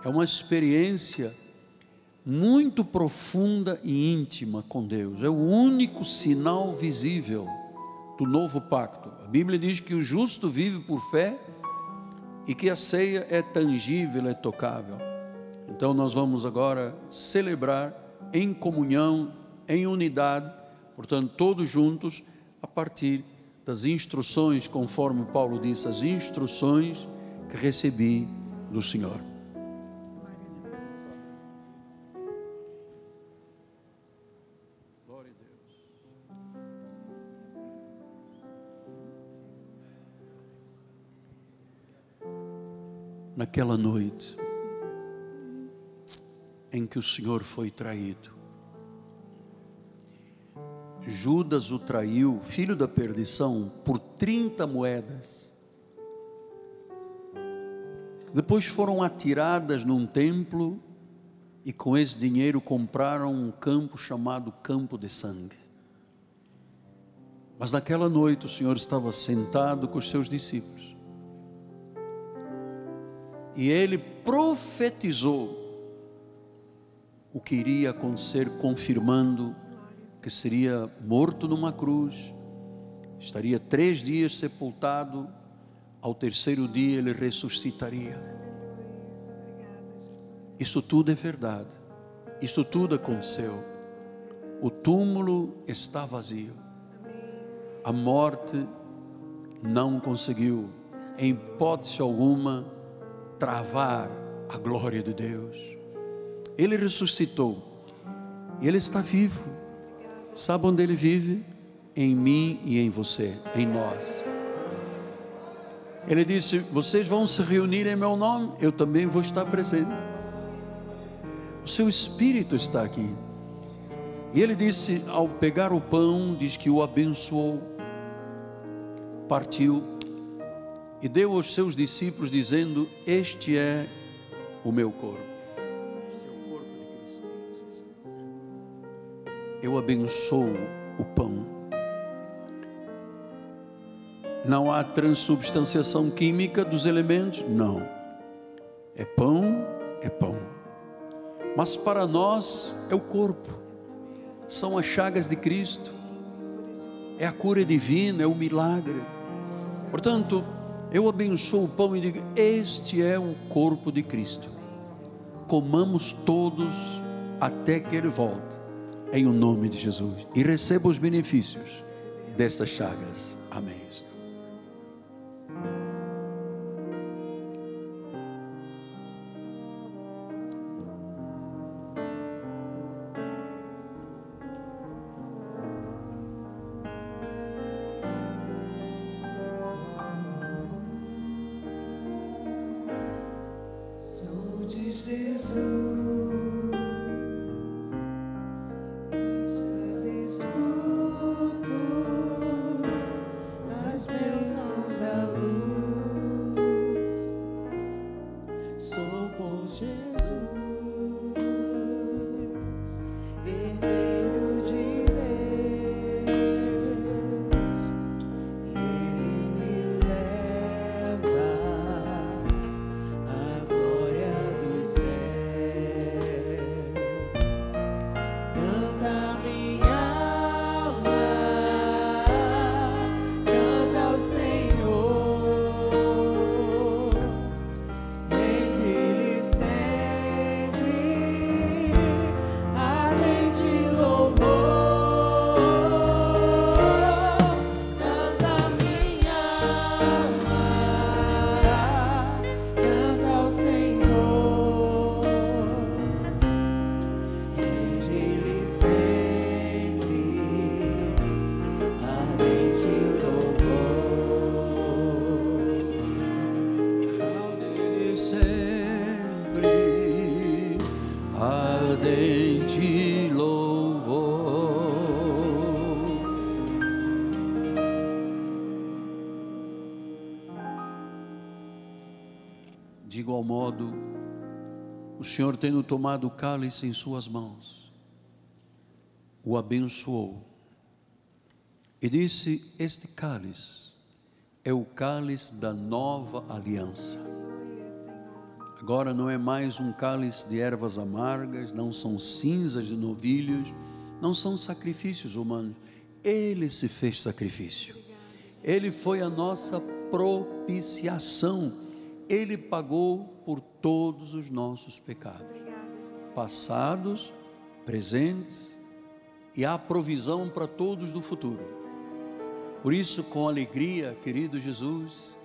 Speaker 1: É uma experiência muito profunda e íntima com Deus. É o único sinal visível do novo pacto. A Bíblia diz que o justo vive por fé e que a ceia é tangível, é tocável. Então nós vamos agora celebrar em comunhão, em unidade portanto, todos juntos, a partir das instruções, conforme Paulo disse, as instruções que recebi do Senhor. Naquela noite em que o Senhor foi traído, Judas o traiu, filho da perdição, por 30 moedas. Depois foram atiradas num templo e com esse dinheiro compraram um campo chamado Campo de Sangue. Mas naquela noite o Senhor estava sentado com os seus discípulos. E ele profetizou o que iria acontecer, confirmando que seria morto numa cruz, estaria três dias sepultado, ao terceiro dia ele ressuscitaria. Isso tudo é verdade, isso tudo aconteceu. O túmulo está vazio, a morte não conseguiu, em hipótese alguma, travar a glória de Deus. Ele ressuscitou, ele está vivo Sabe onde ele vive? Em mim e em você, em nós. Ele disse: Vocês vão se reunir em meu nome, eu também vou estar presente. O seu espírito está aqui. E ele disse: Ao pegar o pão, diz que o abençoou, partiu e deu aos seus discípulos, dizendo: Este é o meu corpo. Eu abençoo o pão. Não há transubstanciação química dos elementos? Não. É pão, é pão. Mas para nós é o corpo, são as chagas de Cristo, é a cura divina, é o milagre. Portanto, eu abençoo o pão e digo: Este é o corpo de Cristo. Comamos todos até que Ele volte em o nome de Jesus e receba os benefícios destas chagas. Amém. Senhor, tendo tomado o cálice em Suas mãos, o abençoou e disse: Este cálice é o cálice da nova aliança. Agora não é mais um cálice de ervas amargas, não são cinzas de novilhos, não são sacrifícios humanos. Ele se fez sacrifício. Ele foi a nossa propiciação. Ele pagou por todos os nossos pecados, passados, presentes, e há provisão para todos do futuro. Por isso, com alegria, querido Jesus,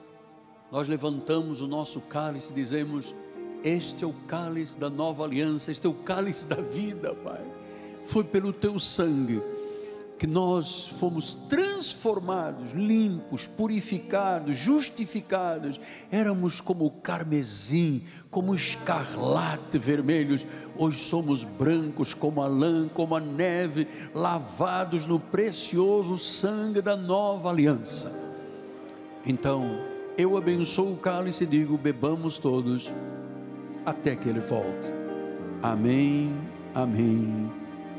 Speaker 1: nós levantamos o nosso cálice e dizemos: Este é o cálice da nova aliança, este é o cálice da vida, Pai. Foi pelo teu sangue que nós fomos transformados, limpos, purificados, justificados. Éramos como o carmesim, como escarlate vermelhos. Hoje somos brancos como a lã, como a neve, lavados no precioso sangue da nova aliança. Então, eu abençoo o cálice e digo: bebamos todos até que ele volte. Amém, amém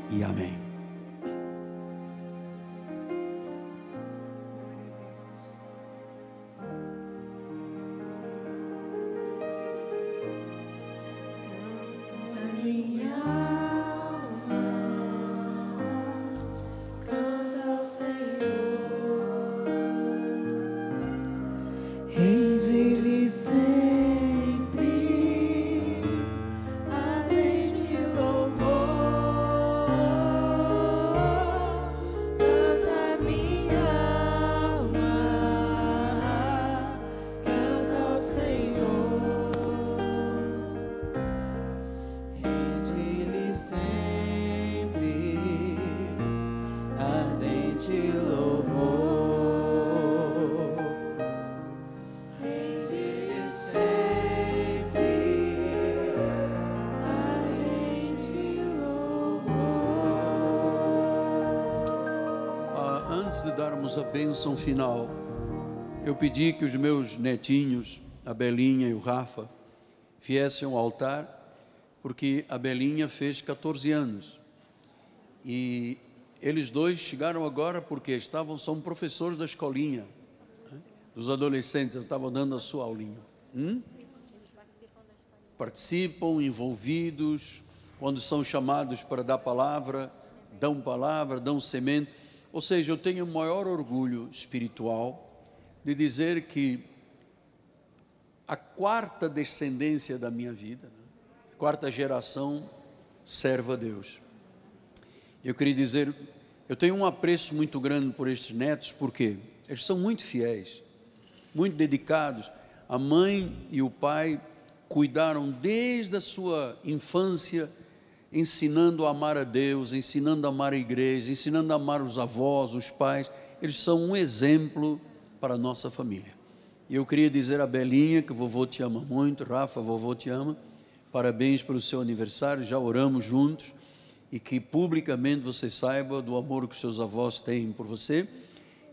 Speaker 1: e amém. Final, eu pedi que os meus netinhos, a Belinha e o Rafa, viessem ao altar, porque a Belinha fez 14 anos. E eles dois chegaram agora porque estavam, são professores da escolinha, né? dos adolescentes, estavam dando a sua aulinha. Hum? Participam, envolvidos, quando são chamados para dar palavra, dão palavra, dão semente. Ou seja, eu tenho o maior orgulho espiritual de dizer que a quarta descendência da minha vida, né? quarta geração, serva a Deus. Eu queria dizer, eu tenho um apreço muito grande por estes netos, porque eles são muito fiéis, muito dedicados. A mãe e o pai cuidaram desde a sua infância ensinando a amar a Deus, ensinando a amar a igreja, ensinando a amar os avós, os pais. Eles são um exemplo para a nossa família. E eu queria dizer a Belinha que vovô te ama muito, Rafa, vovô te ama. Parabéns pelo seu aniversário, já oramos juntos e que publicamente você saiba do amor que seus avós têm por você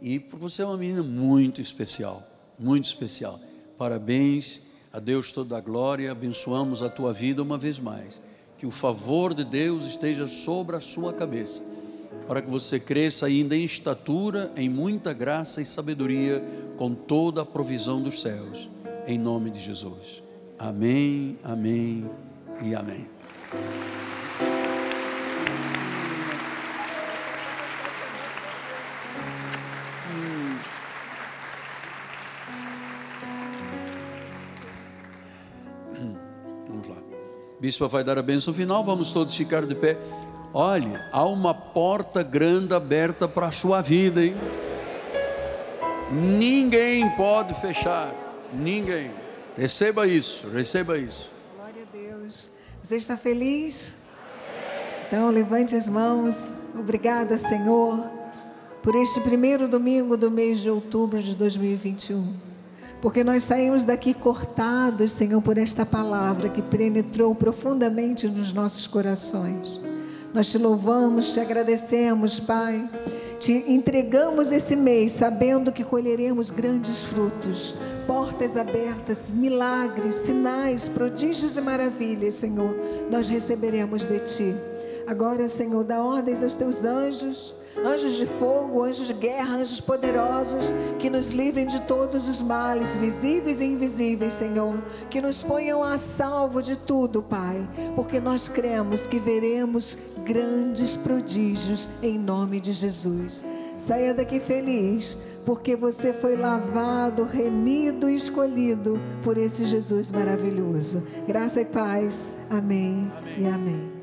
Speaker 1: e por você é uma menina muito especial, muito especial. Parabéns, a Deus toda a glória, abençoamos a tua vida uma vez mais que o favor de Deus esteja sobre a sua cabeça, para que você cresça ainda em estatura, em muita graça e sabedoria, com toda a provisão dos céus, em nome de Jesus. Amém, amém e amém. Bispo vai dar a bênção final, vamos todos ficar de pé. Olhe, há uma porta grande aberta para a sua vida, hein? Ninguém pode fechar, ninguém. Receba isso, receba isso.
Speaker 3: Glória a Deus. Você está feliz? Então levante as mãos. Obrigada, Senhor, por este primeiro domingo do mês de outubro de 2021 porque nós saímos daqui cortados, Senhor, por esta palavra que penetrou profundamente nos nossos corações. Nós te louvamos, te agradecemos, Pai, Te entregamos esse mês sabendo que colheremos grandes frutos, portas abertas, milagres, sinais, prodígios e maravilhas, Senhor, nós receberemos de Ti. Agora, Senhor, dá ordens aos Teus anjos anjos de fogo, anjos de guerra, anjos poderosos, que nos livrem de todos os males, visíveis e invisíveis, Senhor. Que nos ponham a salvo de tudo, Pai, porque nós cremos que veremos grandes prodígios em nome de Jesus. Saia daqui feliz, porque você foi lavado, remido e escolhido por esse Jesus maravilhoso. Graça e paz. Amém, amém. e amém.